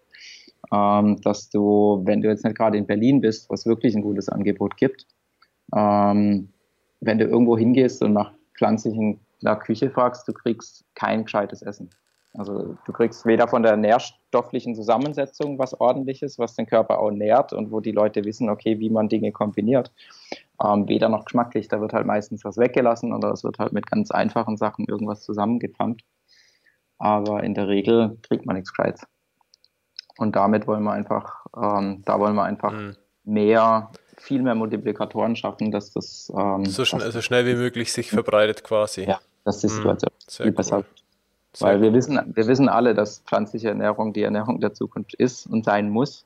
ähm, dass du, wenn du jetzt nicht gerade in Berlin bist, was wirklich ein gutes Angebot gibt, ähm, wenn du irgendwo hingehst und nach pflanzlichen nach Küche fragst, du kriegst kein gescheites Essen. Also du kriegst weder von der nährstofflichen Zusammensetzung was ordentliches, was den Körper auch nährt und wo die Leute wissen, okay, wie man Dinge kombiniert, ähm, weder noch geschmacklich. Da wird halt meistens was weggelassen oder es wird halt mit ganz einfachen Sachen irgendwas zusammengepflanzt. Aber in der Regel kriegt man nichts Gescheites. Und damit wollen wir einfach, ähm, da wollen wir einfach mhm. mehr, viel mehr Multiplikatoren schaffen, dass das ähm, so, schn so, schnell wie möglich sich verbreitet quasi. Ja, dass die mhm. Situation mhm. viel besser wird. Weil wir wissen, wir wissen alle, dass pflanzliche Ernährung die Ernährung der Zukunft ist und sein muss.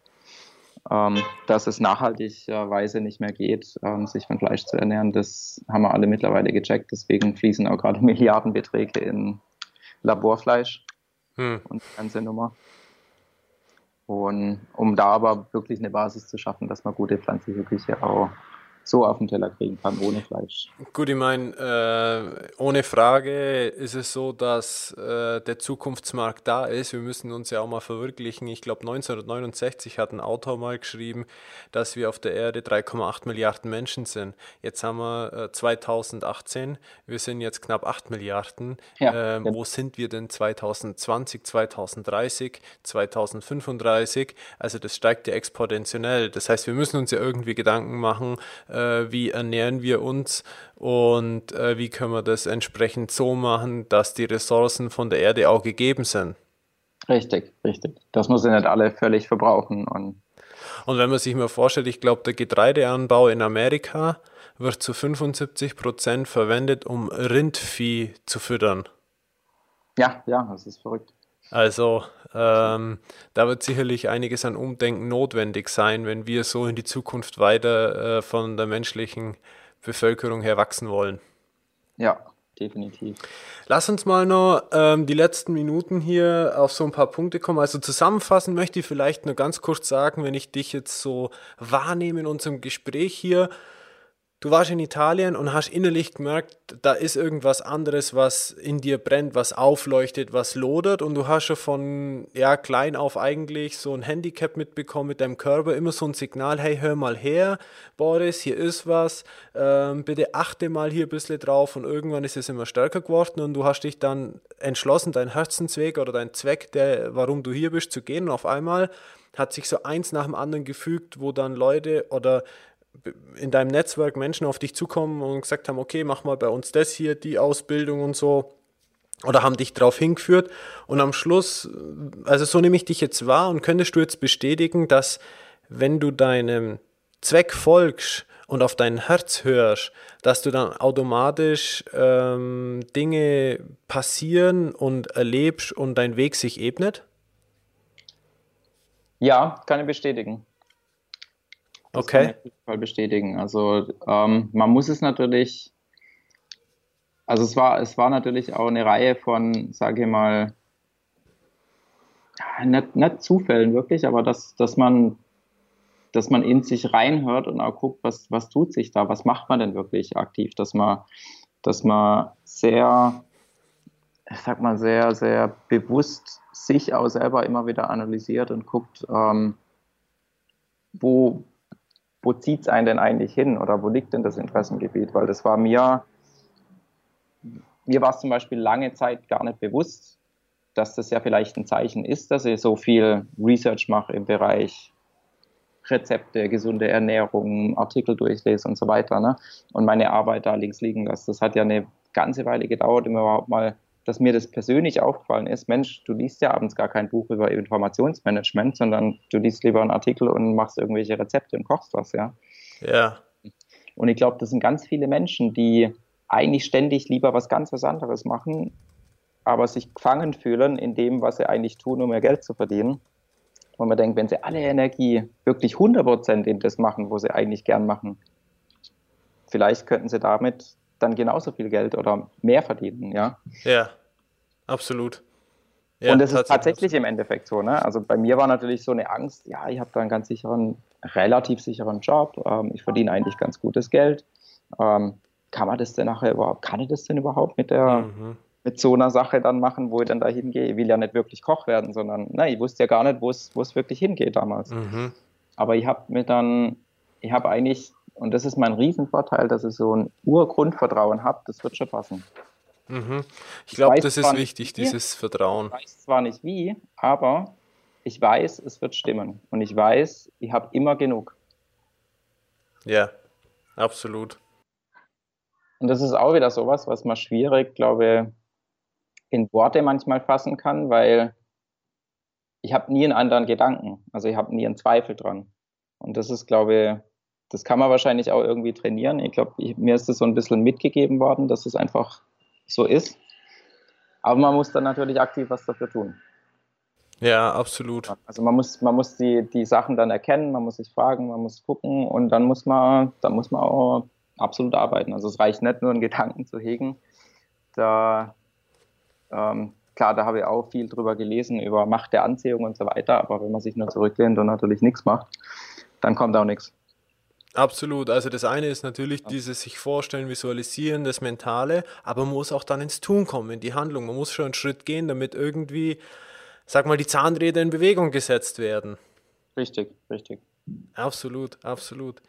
Ähm, dass es nachhaltigerweise nicht mehr geht, ähm, sich von Fleisch zu ernähren, das haben wir alle mittlerweile gecheckt. Deswegen fließen auch gerade *laughs* Milliardenbeträge in Laborfleisch hm. und die ganze Nummer. Und um da aber wirklich eine Basis zu schaffen, dass man gute pflanzliche Küche auch so auf den Teller kriegen kann, ohne Fleisch. Gut, ich meine, äh, ohne Frage ist es so, dass äh, der Zukunftsmarkt da ist. Wir müssen uns ja auch mal verwirklichen. Ich glaube, 1969 hat ein Autor mal geschrieben, dass wir auf der Erde 3,8 Milliarden Menschen sind. Jetzt haben wir äh, 2018, wir sind jetzt knapp 8 Milliarden. Ja, ähm, ja. Wo sind wir denn 2020, 2030, 2035? Also das steigt ja exponentiell. Das heißt, wir müssen uns ja irgendwie Gedanken machen, äh, wie ernähren wir uns und äh, wie können wir das entsprechend so machen, dass die Ressourcen von der Erde auch gegeben sind. Richtig, richtig. Das muss nicht alle völlig verbrauchen. Und, und wenn man sich mal vorstellt, ich glaube, der Getreideanbau in Amerika wird zu 75 Prozent verwendet, um Rindvieh zu füttern. Ja, ja, das ist verrückt. Also ähm, da wird sicherlich einiges an Umdenken notwendig sein, wenn wir so in die Zukunft weiter äh, von der menschlichen Bevölkerung her wachsen wollen. Ja, definitiv. Lass uns mal noch ähm, die letzten Minuten hier auf so ein paar Punkte kommen. Also zusammenfassen möchte ich vielleicht nur ganz kurz sagen, wenn ich dich jetzt so wahrnehme in unserem Gespräch hier du warst in Italien und hast innerlich gemerkt, da ist irgendwas anderes, was in dir brennt, was aufleuchtet, was lodert. Und du hast schon von ja, klein auf eigentlich so ein Handicap mitbekommen mit deinem Körper, immer so ein Signal, hey, hör mal her, Boris, hier ist was, ähm, bitte achte mal hier ein bisschen drauf. Und irgendwann ist es immer stärker geworden und du hast dich dann entschlossen, deinen Herzensweg oder deinen Zweck, der, warum du hier bist, zu gehen. Und auf einmal hat sich so eins nach dem anderen gefügt, wo dann Leute oder in deinem Netzwerk Menschen auf dich zukommen und gesagt haben, okay, mach mal bei uns das hier, die Ausbildung und so. Oder haben dich darauf hingeführt. Und am Schluss, also so nehme ich dich jetzt wahr und könntest du jetzt bestätigen, dass wenn du deinem Zweck folgst und auf dein Herz hörst, dass du dann automatisch ähm, Dinge passieren und erlebst und dein Weg sich ebnet? Ja, kann ich bestätigen. Das okay. Kann ich Fall bestätigen. Also ähm, man muss es natürlich, also es war, es war natürlich auch eine Reihe von, sage ich mal, nicht, nicht Zufällen wirklich, aber dass, dass man dass man in sich reinhört und auch guckt, was, was tut sich da, was macht man denn wirklich aktiv, dass man, dass man sehr, ich sag mal, sehr, sehr bewusst sich auch selber immer wieder analysiert und guckt, ähm, wo, wo zieht es einen denn eigentlich hin oder wo liegt denn das Interessengebiet? Weil das war mir, mir war es zum Beispiel lange Zeit gar nicht bewusst, dass das ja vielleicht ein Zeichen ist, dass ich so viel Research mache im Bereich Rezepte, gesunde Ernährung, Artikel durchlese und so weiter. Ne? Und meine Arbeit da links liegen lasse. Das hat ja eine ganze Weile gedauert, um überhaupt mal dass mir das persönlich aufgefallen ist, Mensch, du liest ja abends gar kein Buch über Informationsmanagement, sondern du liest lieber einen Artikel und machst irgendwelche Rezepte und kochst was, ja. Ja. Und ich glaube, das sind ganz viele Menschen, die eigentlich ständig lieber was ganz was anderes machen, aber sich gefangen fühlen in dem, was sie eigentlich tun, um mehr Geld zu verdienen. Und man denkt, wenn sie alle Energie wirklich 100% in das machen, wo sie eigentlich gern machen, vielleicht könnten sie damit dann genauso viel Geld oder mehr verdienen, ja. Ja, absolut. Ja, und es ist tatsächlich im Endeffekt so, ne? Also bei mir war natürlich so eine Angst, ja, ich habe da einen ganz sicheren, relativ sicheren Job, ähm, ich verdiene eigentlich ganz gutes Geld. Ähm, kann man das denn nachher überhaupt, kann ich das denn überhaupt mit der, mhm. mit so einer Sache dann machen, wo ich dann da hingehe? Ich will ja nicht wirklich Koch werden, sondern, ne, ich wusste ja gar nicht, wo es wirklich hingeht damals. Mhm. Aber ich habe mir dann, ich habe eigentlich und das ist mein Riesenvorteil, dass ich so ein Urgrundvertrauen habe, das wird schon passen. Mhm. Ich glaube, das ist wichtig, wie, dieses Vertrauen. Ich weiß zwar nicht wie, aber ich weiß, es wird stimmen. Und ich weiß, ich habe immer genug. Ja, absolut. Und das ist auch wieder sowas, was man schwierig, glaube ich, in Worte manchmal fassen kann, weil ich habe nie einen anderen Gedanken. Also ich habe nie einen Zweifel dran. Und das ist, glaube ich, das kann man wahrscheinlich auch irgendwie trainieren. Ich glaube, mir ist das so ein bisschen mitgegeben worden, dass es einfach so ist. Aber man muss dann natürlich aktiv was dafür tun. Ja, absolut. Also man muss, man muss die, die Sachen dann erkennen, man muss sich fragen, man muss gucken und dann muss man, dann muss man auch absolut arbeiten. Also es reicht nicht nur einen Gedanken zu hegen. Da, ähm, klar, da habe ich auch viel drüber gelesen, über Macht der Anziehung und so weiter, aber wenn man sich nur zurücklehnt und natürlich nichts macht, dann kommt auch nichts. Absolut. Also das eine ist natürlich dieses sich vorstellen, visualisieren, das Mentale, aber man muss auch dann ins Tun kommen, in die Handlung. Man muss schon einen Schritt gehen, damit irgendwie, sag mal, die Zahnräder in Bewegung gesetzt werden. Richtig, richtig. Absolut, absolut.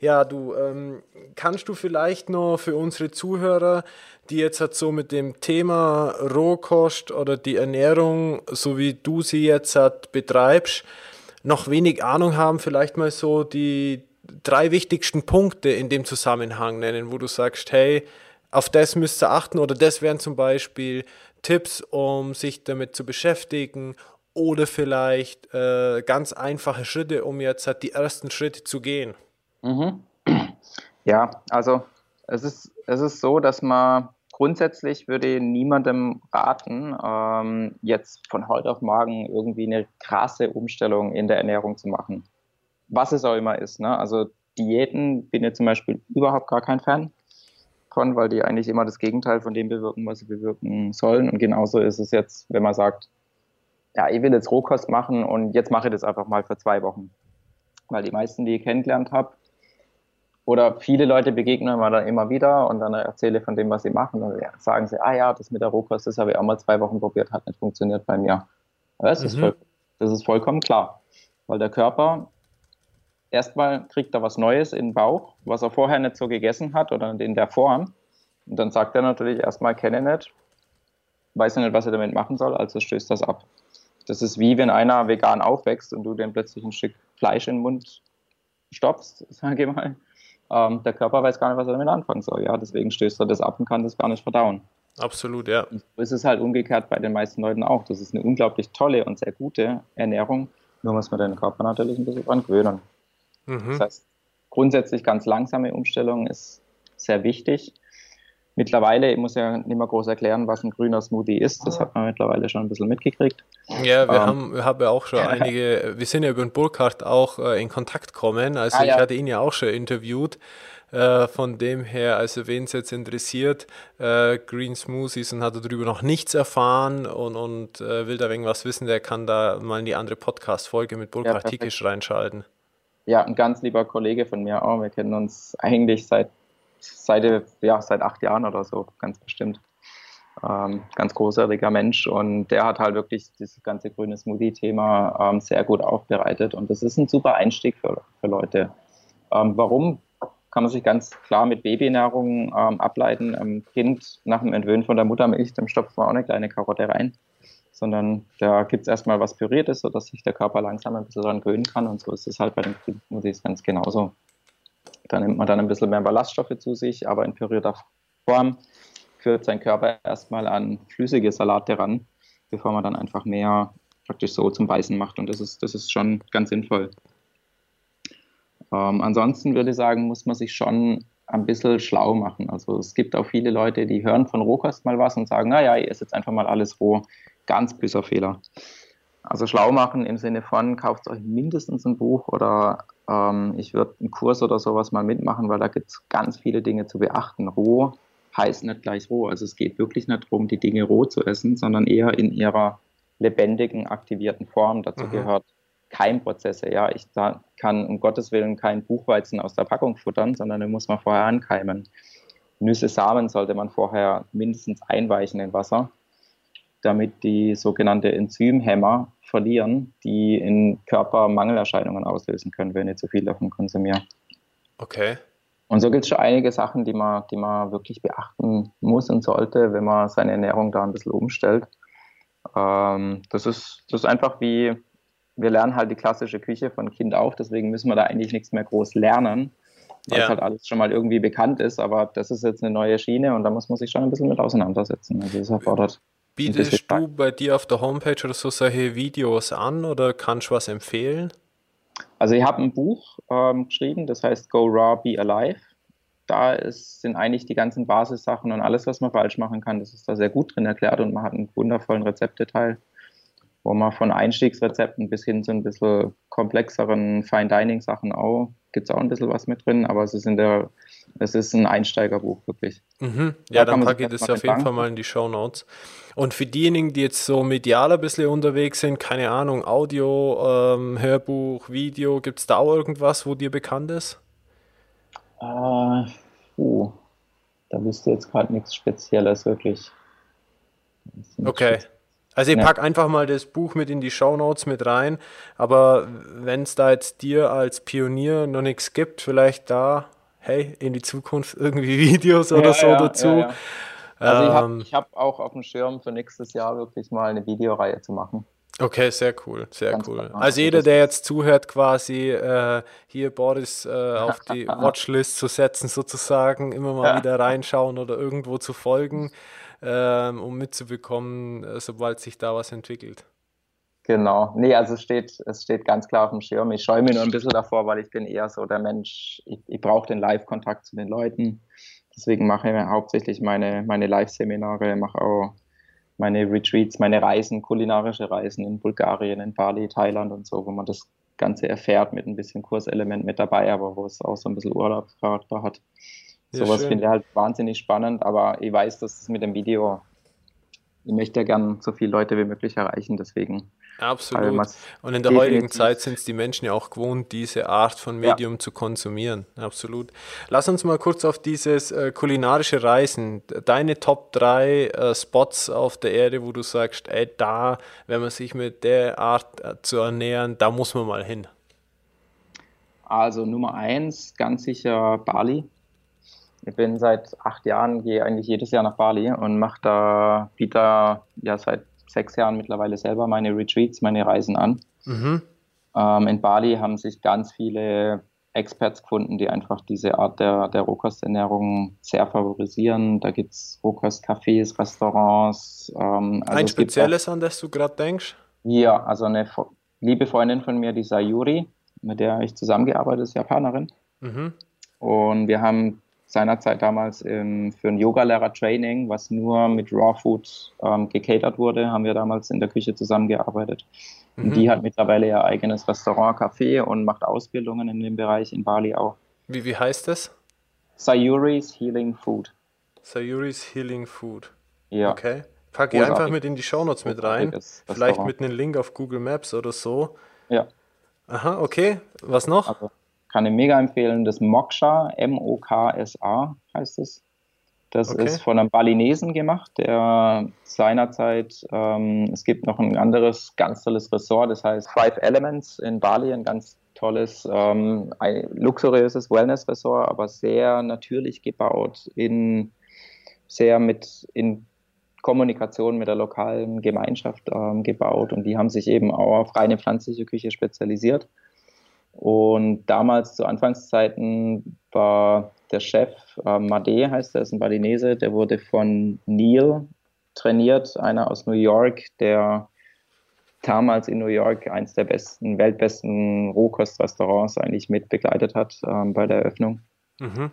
Ja, du, ähm, kannst du vielleicht noch für unsere Zuhörer, die jetzt halt so mit dem Thema Rohkost oder die Ernährung, so wie du sie jetzt halt betreibst, noch wenig Ahnung haben, vielleicht mal so die drei wichtigsten Punkte in dem Zusammenhang nennen, wo du sagst, hey, auf das müsst ihr achten oder das wären zum Beispiel Tipps, um sich damit zu beschäftigen oder vielleicht äh, ganz einfache Schritte, um jetzt halt die ersten Schritte zu gehen? Mhm. *clears throat* Ja, also es ist, es ist so, dass man grundsätzlich würde niemandem raten, ähm, jetzt von heute auf morgen irgendwie eine krasse Umstellung in der Ernährung zu machen. Was es auch immer ist. Ne? Also Diäten bin ich zum Beispiel überhaupt gar kein Fan von, weil die eigentlich immer das Gegenteil von dem bewirken, was sie bewirken sollen. Und genauso ist es jetzt, wenn man sagt, ja, ich will jetzt Rohkost machen und jetzt mache ich das einfach mal für zwei Wochen. Weil die meisten, die ich kennengelernt habe, oder viele Leute begegnen mir dann immer wieder und dann erzähle von dem, was sie machen. Und sagen sie, ah ja, das mit der Rohkost, das habe ich auch mal zwei Wochen probiert, hat nicht funktioniert bei mir. Das, mhm. ist, voll, das ist vollkommen klar. Weil der Körper erstmal kriegt er was Neues in den Bauch, was er vorher nicht so gegessen hat oder in der Form. Und dann sagt er natürlich erstmal, kenne nicht, weiß nicht, was er damit machen soll, also stößt das ab. Das ist wie wenn einer vegan aufwächst und du dem plötzlich ein Stück Fleisch in den Mund stopfst, *laughs* sage ich mal. Ähm, der Körper weiß gar nicht, was er damit anfangen soll. Ja, deswegen stößt er das ab und kann das gar nicht verdauen. Absolut, ja. Und so ist es halt umgekehrt bei den meisten Leuten auch. Das ist eine unglaublich tolle und sehr gute Ernährung. Nur muss man den Körper natürlich ein bisschen dran gewöhnen. Mhm. Das heißt, grundsätzlich ganz langsame Umstellung ist sehr wichtig. Mittlerweile, ich muss ja nicht mehr groß erklären, was ein grüner Smoothie ist. Das hat man mittlerweile schon ein bisschen mitgekriegt. Ja, wir ähm, haben, wir haben ja auch schon einige, wir sind ja über den Burkhardt auch äh, in Kontakt gekommen. Also ah, ich ja. hatte ihn ja auch schon interviewt. Äh, von dem her, also wen es jetzt interessiert, äh, Green Smoothies und hat darüber noch nichts erfahren und, und äh, will da irgendwas wissen, der kann da mal in die andere Podcast-Folge mit Burkhard ja, Tikisch reinschalten. Ja, ein ganz lieber Kollege von mir auch. Wir kennen uns eigentlich seit seit, ja, seit acht Jahren oder so, ganz bestimmt. Ähm, ganz großartiger Mensch und der hat halt wirklich dieses ganze grüne Smoothie-Thema ähm, sehr gut aufbereitet und das ist ein super Einstieg für, für Leute. Ähm, warum? Kann man sich ganz klar mit Babynahrung ähm, ableiten. Ein Kind nach dem Entwöhnen von der Muttermilch, dem stopft man auch eine kleine Karotte rein, sondern da gibt es erstmal was Püriertes, sodass sich der Körper langsam ein bisschen daran gewöhnen kann und so ist es halt bei den Smoothies ganz genauso. Da nimmt man dann ein bisschen mehr Ballaststoffe zu sich, aber in pürierter Form führt sein Körper erstmal an flüssige Salate ran, bevor man dann einfach mehr praktisch so zum Beißen macht. Und das ist, das ist schon ganz sinnvoll. Ähm, ansonsten würde ich sagen, muss man sich schon ein bisschen schlau machen. Also es gibt auch viele Leute, die hören von Rohkost mal was und sagen, naja, ich esse jetzt einfach mal alles roh. Ganz böser Fehler. Also schlau machen im Sinne von, kauft euch mindestens ein Buch oder ähm, ich würde einen Kurs oder sowas mal mitmachen, weil da gibt es ganz viele Dinge zu beachten. Roh heißt nicht gleich roh. Also es geht wirklich nicht darum, die Dinge roh zu essen, sondern eher in ihrer lebendigen, aktivierten Form. Dazu mhm. gehört Keimprozesse. Ja, ich kann um Gottes Willen kein Buchweizen aus der Packung futtern, sondern den muss man vorher ankeimen. Nüsse, Samen sollte man vorher mindestens einweichen in Wasser, damit die sogenannte Enzymhämmer verlieren, die in Körper Mangelerscheinungen auslösen können, wenn ich zu viel davon konsumiere. Okay. Und so gibt es schon einige Sachen, die man, die man wirklich beachten muss und sollte, wenn man seine Ernährung da ein bisschen umstellt. Ähm, das, ist, das ist einfach wie, wir lernen halt die klassische Küche von Kind auf, deswegen müssen wir da eigentlich nichts mehr groß lernen, weil ja. halt alles schon mal irgendwie bekannt ist, aber das ist jetzt eine neue Schiene und da muss man sich schon ein bisschen mit auseinandersetzen. Also das erfordert Bietest du bei dir auf der Homepage oder so solche Videos an oder kannst du was empfehlen? Also ich habe ein Buch ähm, geschrieben, das heißt Go Raw, Be Alive. Da ist, sind eigentlich die ganzen Basissachen und alles, was man falsch machen kann, das ist da sehr gut drin erklärt und man hat einen wundervollen Rezepteteil, wo man von Einstiegsrezepten bis hin zu ein bisschen komplexeren Fine Dining Sachen auch, gibt es auch ein bisschen was mit drin, aber es ist in der es ist ein Einsteigerbuch, wirklich. Mhm. Ja, da dann packe ich das auf jeden Fall mal in die Show Notes. Und für diejenigen, die jetzt so medial ein bisschen unterwegs sind, keine Ahnung, Audio, ähm, Hörbuch, Video, gibt es da auch irgendwas, wo dir bekannt ist? Äh, uh, da wüsste jetzt gerade nichts Spezielles wirklich. Okay. Also ich ja. pack einfach mal das Buch mit in die Show Notes mit rein, aber wenn es da jetzt dir als Pionier noch nichts gibt, vielleicht da, hey, in die Zukunft irgendwie *laughs* Videos oder ja, so ja, dazu. Also ähm, ich habe ich hab auch auf dem Schirm für nächstes Jahr wirklich mal eine Videoreihe zu machen. Okay, sehr cool, sehr Ganz cool. Klar. Also jeder, der jetzt zuhört, quasi äh, hier Boris äh, auf die *laughs* Watchlist zu setzen, sozusagen, immer mal wieder reinschauen oder irgendwo zu folgen, ähm, um mitzubekommen, äh, sobald sich da was entwickelt. Genau. Nee, also es steht, es steht ganz klar auf dem Schirm. Ich scheue mir nur ein bisschen davor, weil ich bin eher so der Mensch, ich, ich brauche den Live-Kontakt zu den Leuten. Deswegen mache ich hauptsächlich meine, meine Live-Seminare, mache auch meine Retreats, meine Reisen, kulinarische Reisen in Bulgarien, in Bali, Thailand und so, wo man das Ganze erfährt mit ein bisschen Kurselement mit dabei, aber wo es auch so ein bisschen Urlaubscharakter hat. Ja, Sowas finde ich halt wahnsinnig spannend, aber ich weiß, dass es mit dem Video, ich möchte ja gern so viele Leute wie möglich erreichen, deswegen Absolut. Und in der heutigen Zeit sind es die Menschen ja auch gewohnt, diese Art von Medium ja. zu konsumieren. Absolut. Lass uns mal kurz auf dieses äh, kulinarische Reisen. Deine Top 3 äh, Spots auf der Erde, wo du sagst, ey, da, wenn man sich mit der Art äh, zu ernähren, da muss man mal hin. Also Nummer 1, ganz sicher Bali. Ich bin seit acht Jahren, gehe eigentlich jedes Jahr nach Bali und mache da, biete ja seit sechs Jahren mittlerweile selber meine Retreats, meine Reisen an. Mhm. Ähm, in Bali haben sich ganz viele Experts gefunden, die einfach diese Art der, der Rohkosternährung sehr favorisieren. Da gibt es Rohkostcafés, Restaurants. Ähm, also Ein spezielles, auch, an das du gerade denkst? Ja, also eine liebe Freundin von mir, die Sayuri, mit der ich zusammengearbeitet ist Japanerin. Mhm. Und wir haben seinerzeit damals im, für ein Yoga-Lehrer-Training, was nur mit Raw Food ähm, gecatert wurde, haben wir damals in der Küche zusammengearbeitet. Mhm. Und die hat mittlerweile ihr eigenes Restaurant, Café und macht Ausbildungen in dem Bereich in Bali auch. Wie, wie heißt das? Sayuri's Healing Food. Sayuri's Healing Food. Ja. Okay. Pack ich einfach mit in die Shownotes mit rein. Vielleicht mit einem Link auf Google Maps oder so. Ja. Aha, okay. Was noch? Also, kann ich mega empfehlen. Das Moksha, M-O-K-S-A heißt es. Das okay. ist von einem Balinesen gemacht, der seinerzeit, ähm, es gibt noch ein anderes ganz tolles Ressort, das heißt Five Elements in Bali, ein ganz tolles, ähm, ein luxuriöses Wellness-Ressort, aber sehr natürlich gebaut, in, sehr mit in Kommunikation mit der lokalen Gemeinschaft ähm, gebaut und die haben sich eben auch auf reine pflanzliche Küche spezialisiert. Und damals zu Anfangszeiten war der Chef, äh, Made heißt er, ist ein Balinese, der wurde von Neil trainiert, einer aus New York, der damals in New York eins der besten, weltbesten Rohkostrestaurants eigentlich mit begleitet hat ähm, bei der Eröffnung. Mhm.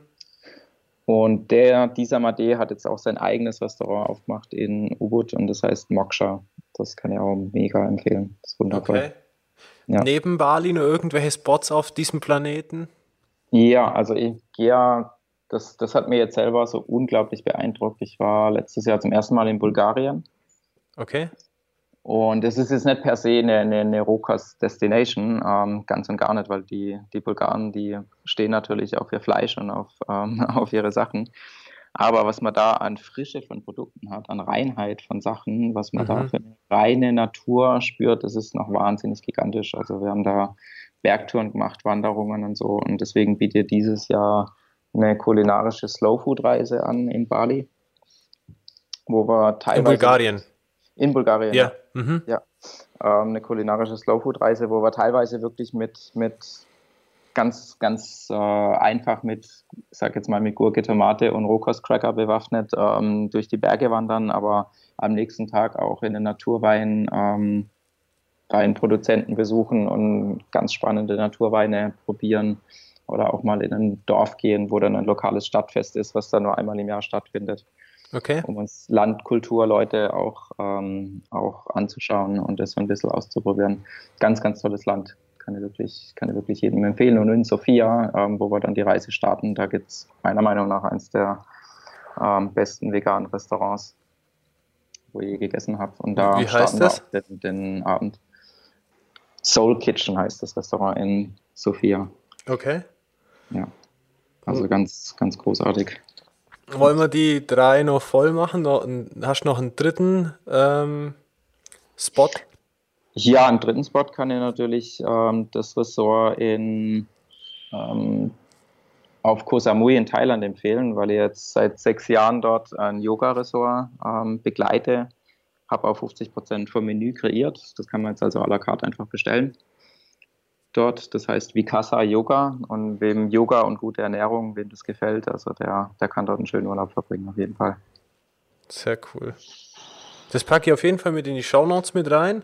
Und der, dieser Made hat jetzt auch sein eigenes Restaurant aufgemacht in Ubud und das heißt Moksha. Das kann ich auch mega empfehlen. Das ist wundervoll. Okay ja. neben Bali nur irgendwelche Spots auf diesem Planeten? Ja, also ich gehe ja, das, das hat mir jetzt selber so unglaublich beeindruckt. Ich war letztes Jahr zum ersten Mal in Bulgarien. Okay. Und es ist jetzt nicht per se eine, eine, eine Rokas-Destination, ähm, ganz und gar nicht, weil die, die Bulgaren, die stehen natürlich auf ihr Fleisch und auf, ähm, *laughs* auf ihre Sachen. Aber was man da an Frische von Produkten hat, an Reinheit von Sachen, was man mhm. da für eine reine Natur spürt, das ist noch wahnsinnig gigantisch. Also wir haben da Bergtouren gemacht, Wanderungen und so. Und deswegen bietet dieses Jahr eine kulinarische Slow-Food-Reise an in Bali, wo wir teilweise... In Bulgarien? In Bulgarien, ja. Ja, mhm. ja. Ähm, eine kulinarische Slow-Food-Reise, wo wir teilweise wirklich mit, mit ganz, ganz äh, einfach mit, ich sag jetzt mal, mit Gurke, Tomate und Rohkostcracker bewaffnet ähm, durch die Berge wandern, aber am nächsten Tag auch in den Naturwein ähm, Weinproduzenten besuchen und ganz spannende Naturweine probieren oder auch mal in ein Dorf gehen, wo dann ein lokales Stadtfest ist, was dann nur einmal im Jahr stattfindet. Okay. Um uns Landkulturleute auch, ähm, auch anzuschauen und das so ein bisschen auszuprobieren. Ganz, ganz tolles Land kann ich wirklich, kann ich wirklich jedem empfehlen. Und in Sofia, ähm, wo wir dann die Reise starten, da gibt es meiner Meinung nach eines der ähm, besten veganen Restaurants, wo ich je gegessen habe. Und da Wie heißt das? wir den, den Abend. Soul Kitchen heißt das Restaurant in Sofia. Okay. Ja. Also ganz, ganz großartig. Wollen wir die drei noch voll machen? Hast du noch einen dritten ähm, Spot? Ja, einen dritten Spot kann ich natürlich ähm, das Ressort in, ähm, auf Koh Samui in Thailand empfehlen, weil ich jetzt seit sechs Jahren dort ein Yoga-Ressort ähm, begleite. Habe auch 50 Prozent vom Menü kreiert. Das kann man jetzt also à la carte einfach bestellen dort. Das heißt Vikasa Yoga. Und wem Yoga und gute Ernährung, wem das gefällt, also der, der kann dort einen schönen Urlaub verbringen, auf jeden Fall. Sehr cool. Das packe ich auf jeden Fall mit in die Show Notes mit rein.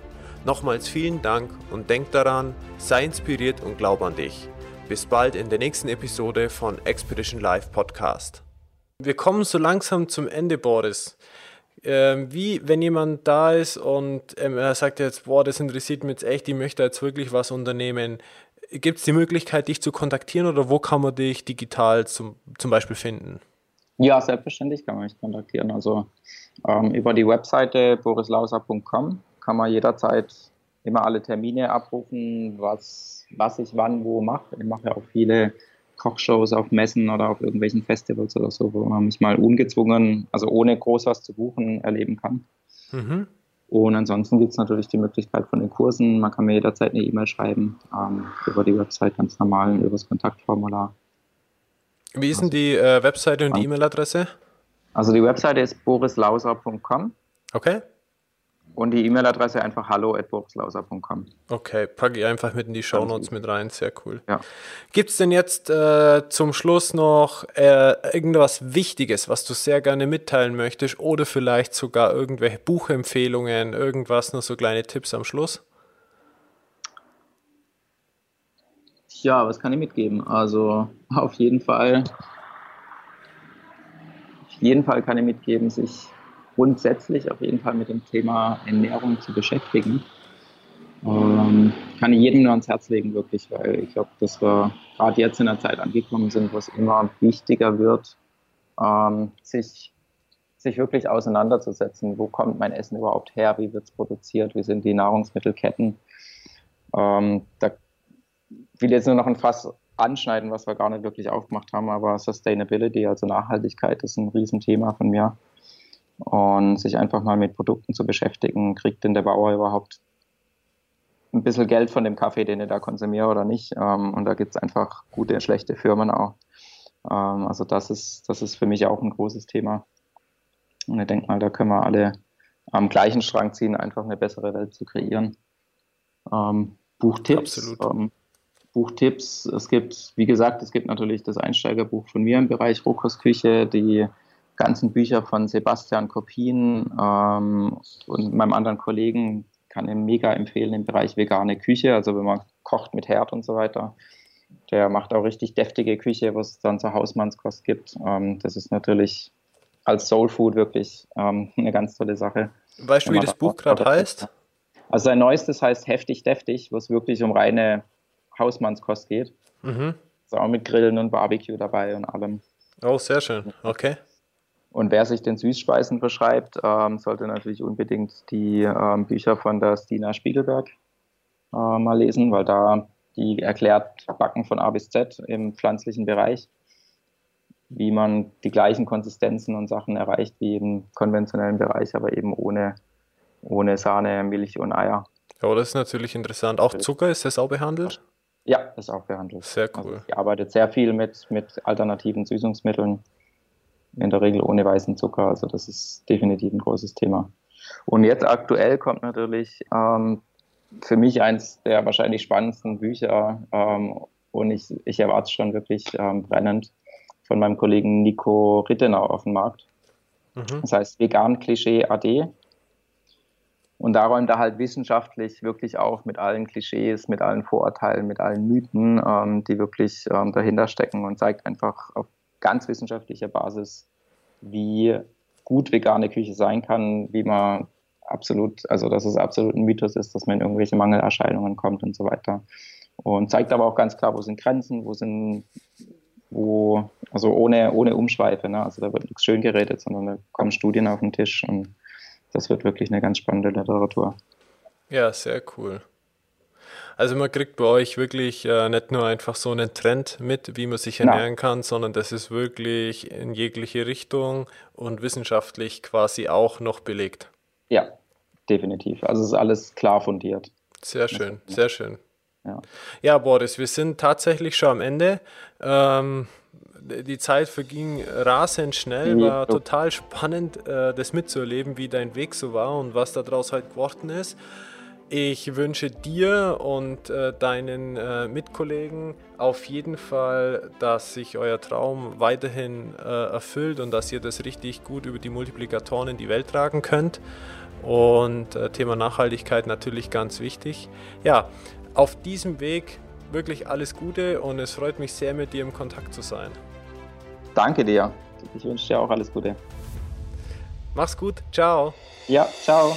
Nochmals vielen Dank und denk daran, sei inspiriert und glaub an dich. Bis bald in der nächsten Episode von Expedition Live Podcast. Wir kommen so langsam zum Ende, Boris. Ähm, wie, wenn jemand da ist und ähm, er sagt jetzt, boah, das interessiert mich jetzt echt, ich möchte jetzt wirklich was unternehmen gibt es die Möglichkeit, dich zu kontaktieren oder wo kann man dich digital zum, zum Beispiel finden? Ja, selbstverständlich kann man mich kontaktieren. Also ähm, über die Webseite borislauser.com kann man jederzeit immer alle Termine abrufen, was, was ich wann wo mache. Ich mache ja auch viele Kochshows auf Messen oder auf irgendwelchen Festivals oder so, wo man mich mal ungezwungen, also ohne groß was zu buchen, erleben kann. Mhm. Und ansonsten gibt es natürlich die Möglichkeit von den Kursen. Man kann mir jederzeit eine E-Mail schreiben, ähm, über die Website ganz normal, über das Kontaktformular. Wie ist denn also, die äh, Webseite und die E-Mail-Adresse? Also die Webseite ist borislauser.com. Okay. Und die E-Mail-Adresse einfach hallo.burgslauser.com. Okay, packe ich einfach mit in die Show Notes mit rein. Sehr cool. Ja. Gibt es denn jetzt äh, zum Schluss noch äh, irgendwas Wichtiges, was du sehr gerne mitteilen möchtest? Oder vielleicht sogar irgendwelche Buchempfehlungen, irgendwas, nur so kleine Tipps am Schluss? Ja, was kann ich mitgeben? Also auf jeden Fall, auf jeden Fall kann ich mitgeben, sich grundsätzlich auf jeden Fall mit dem Thema Ernährung zu beschäftigen. Ähm, kann ich jedem nur ans Herz legen, wirklich, weil ich glaube, dass wir gerade jetzt in der Zeit angekommen sind, wo es immer wichtiger wird, ähm, sich, sich wirklich auseinanderzusetzen. Wo kommt mein Essen überhaupt her? Wie wird es produziert? Wie sind die Nahrungsmittelketten? Ähm, da will jetzt nur noch ein Fass anschneiden, was wir gar nicht wirklich aufgemacht haben, aber Sustainability, also Nachhaltigkeit, ist ein Riesenthema von mir und sich einfach mal mit Produkten zu beschäftigen. Kriegt denn der Bauer überhaupt ein bisschen Geld von dem Kaffee, den er da konsumiert oder nicht? Ähm, und da gibt es einfach gute, schlechte Firmen auch. Ähm, also das ist, das ist für mich auch ein großes Thema. Und ich denke mal, da können wir alle am gleichen Strang ziehen, einfach eine bessere Welt zu kreieren. Ähm, Buchtipps. Ähm, Buchtipps. Es gibt, wie gesagt, es gibt natürlich das Einsteigerbuch von mir im Bereich Rohkostküche, die ganzen Bücher von Sebastian Kopien ähm, und meinem anderen Kollegen kann ich mega empfehlen im Bereich vegane Küche, also wenn man kocht mit Herd und so weiter. Der macht auch richtig deftige Küche, was es dann zur Hausmannskost gibt. Ähm, das ist natürlich als Soul Food wirklich ähm, *laughs* eine ganz tolle Sache. Weißt du, wie das Buch gerade heißt? Also sein neuestes heißt Heftig Deftig, wo es wirklich um reine Hausmannskost geht. Mhm. Ist auch mit Grillen und Barbecue dabei und allem. Oh, sehr schön. Okay. Und wer sich den Süßspeisen verschreibt, ähm, sollte natürlich unbedingt die ähm, Bücher von der Stina Spiegelberg äh, mal lesen, weil da die erklärt Backen von A bis Z im pflanzlichen Bereich, wie man die gleichen Konsistenzen und Sachen erreicht wie im konventionellen Bereich, aber eben ohne, ohne Sahne, Milch und Eier. Ja, das ist natürlich interessant. Auch Zucker, ist das auch behandelt? Ja, ist auch behandelt. Sehr cool. Also, sie arbeitet sehr viel mit, mit alternativen Süßungsmitteln in der Regel ohne weißen Zucker. Also das ist definitiv ein großes Thema. Und jetzt aktuell kommt natürlich ähm, für mich eins der wahrscheinlich spannendsten Bücher ähm, und ich, ich erwarte es schon wirklich ähm, brennend von meinem Kollegen Nico Rittenau auf dem Markt. Mhm. Das heißt Vegan Klischee AD. Und da räumt er halt wissenschaftlich wirklich auf mit allen Klischees, mit allen Vorurteilen, mit allen Mythen, ähm, die wirklich ähm, dahinter stecken und zeigt einfach auf ganz wissenschaftlicher Basis, wie gut vegane Küche sein kann, wie man absolut, also dass es absolut ein Mythos ist, dass man in irgendwelche Mangelerscheinungen kommt und so weiter. Und zeigt aber auch ganz klar, wo sind Grenzen, wo sind, wo, also ohne, ohne Umschweife, ne? also da wird nichts schön geredet, sondern da kommen Studien auf den Tisch und das wird wirklich eine ganz spannende Literatur. Ja, sehr cool. Also man kriegt bei euch wirklich äh, nicht nur einfach so einen Trend mit, wie man sich ernähren Na. kann, sondern das ist wirklich in jegliche Richtung und wissenschaftlich quasi auch noch belegt. Ja, definitiv. Also es ist alles klar fundiert. Sehr schön, sehr schön. Ja. ja, Boris, wir sind tatsächlich schon am Ende. Ähm, die Zeit verging rasend schnell, war total spannend, äh, das mitzuerleben, wie dein Weg so war und was daraus heute geworden ist. Ich wünsche dir und äh, deinen äh, Mitkollegen auf jeden Fall, dass sich euer Traum weiterhin äh, erfüllt und dass ihr das richtig gut über die Multiplikatoren in die Welt tragen könnt. Und äh, Thema Nachhaltigkeit natürlich ganz wichtig. Ja, auf diesem Weg wirklich alles Gute und es freut mich sehr, mit dir im Kontakt zu sein. Danke dir. Ich wünsche dir auch alles Gute. Mach's gut. Ciao. Ja, ciao.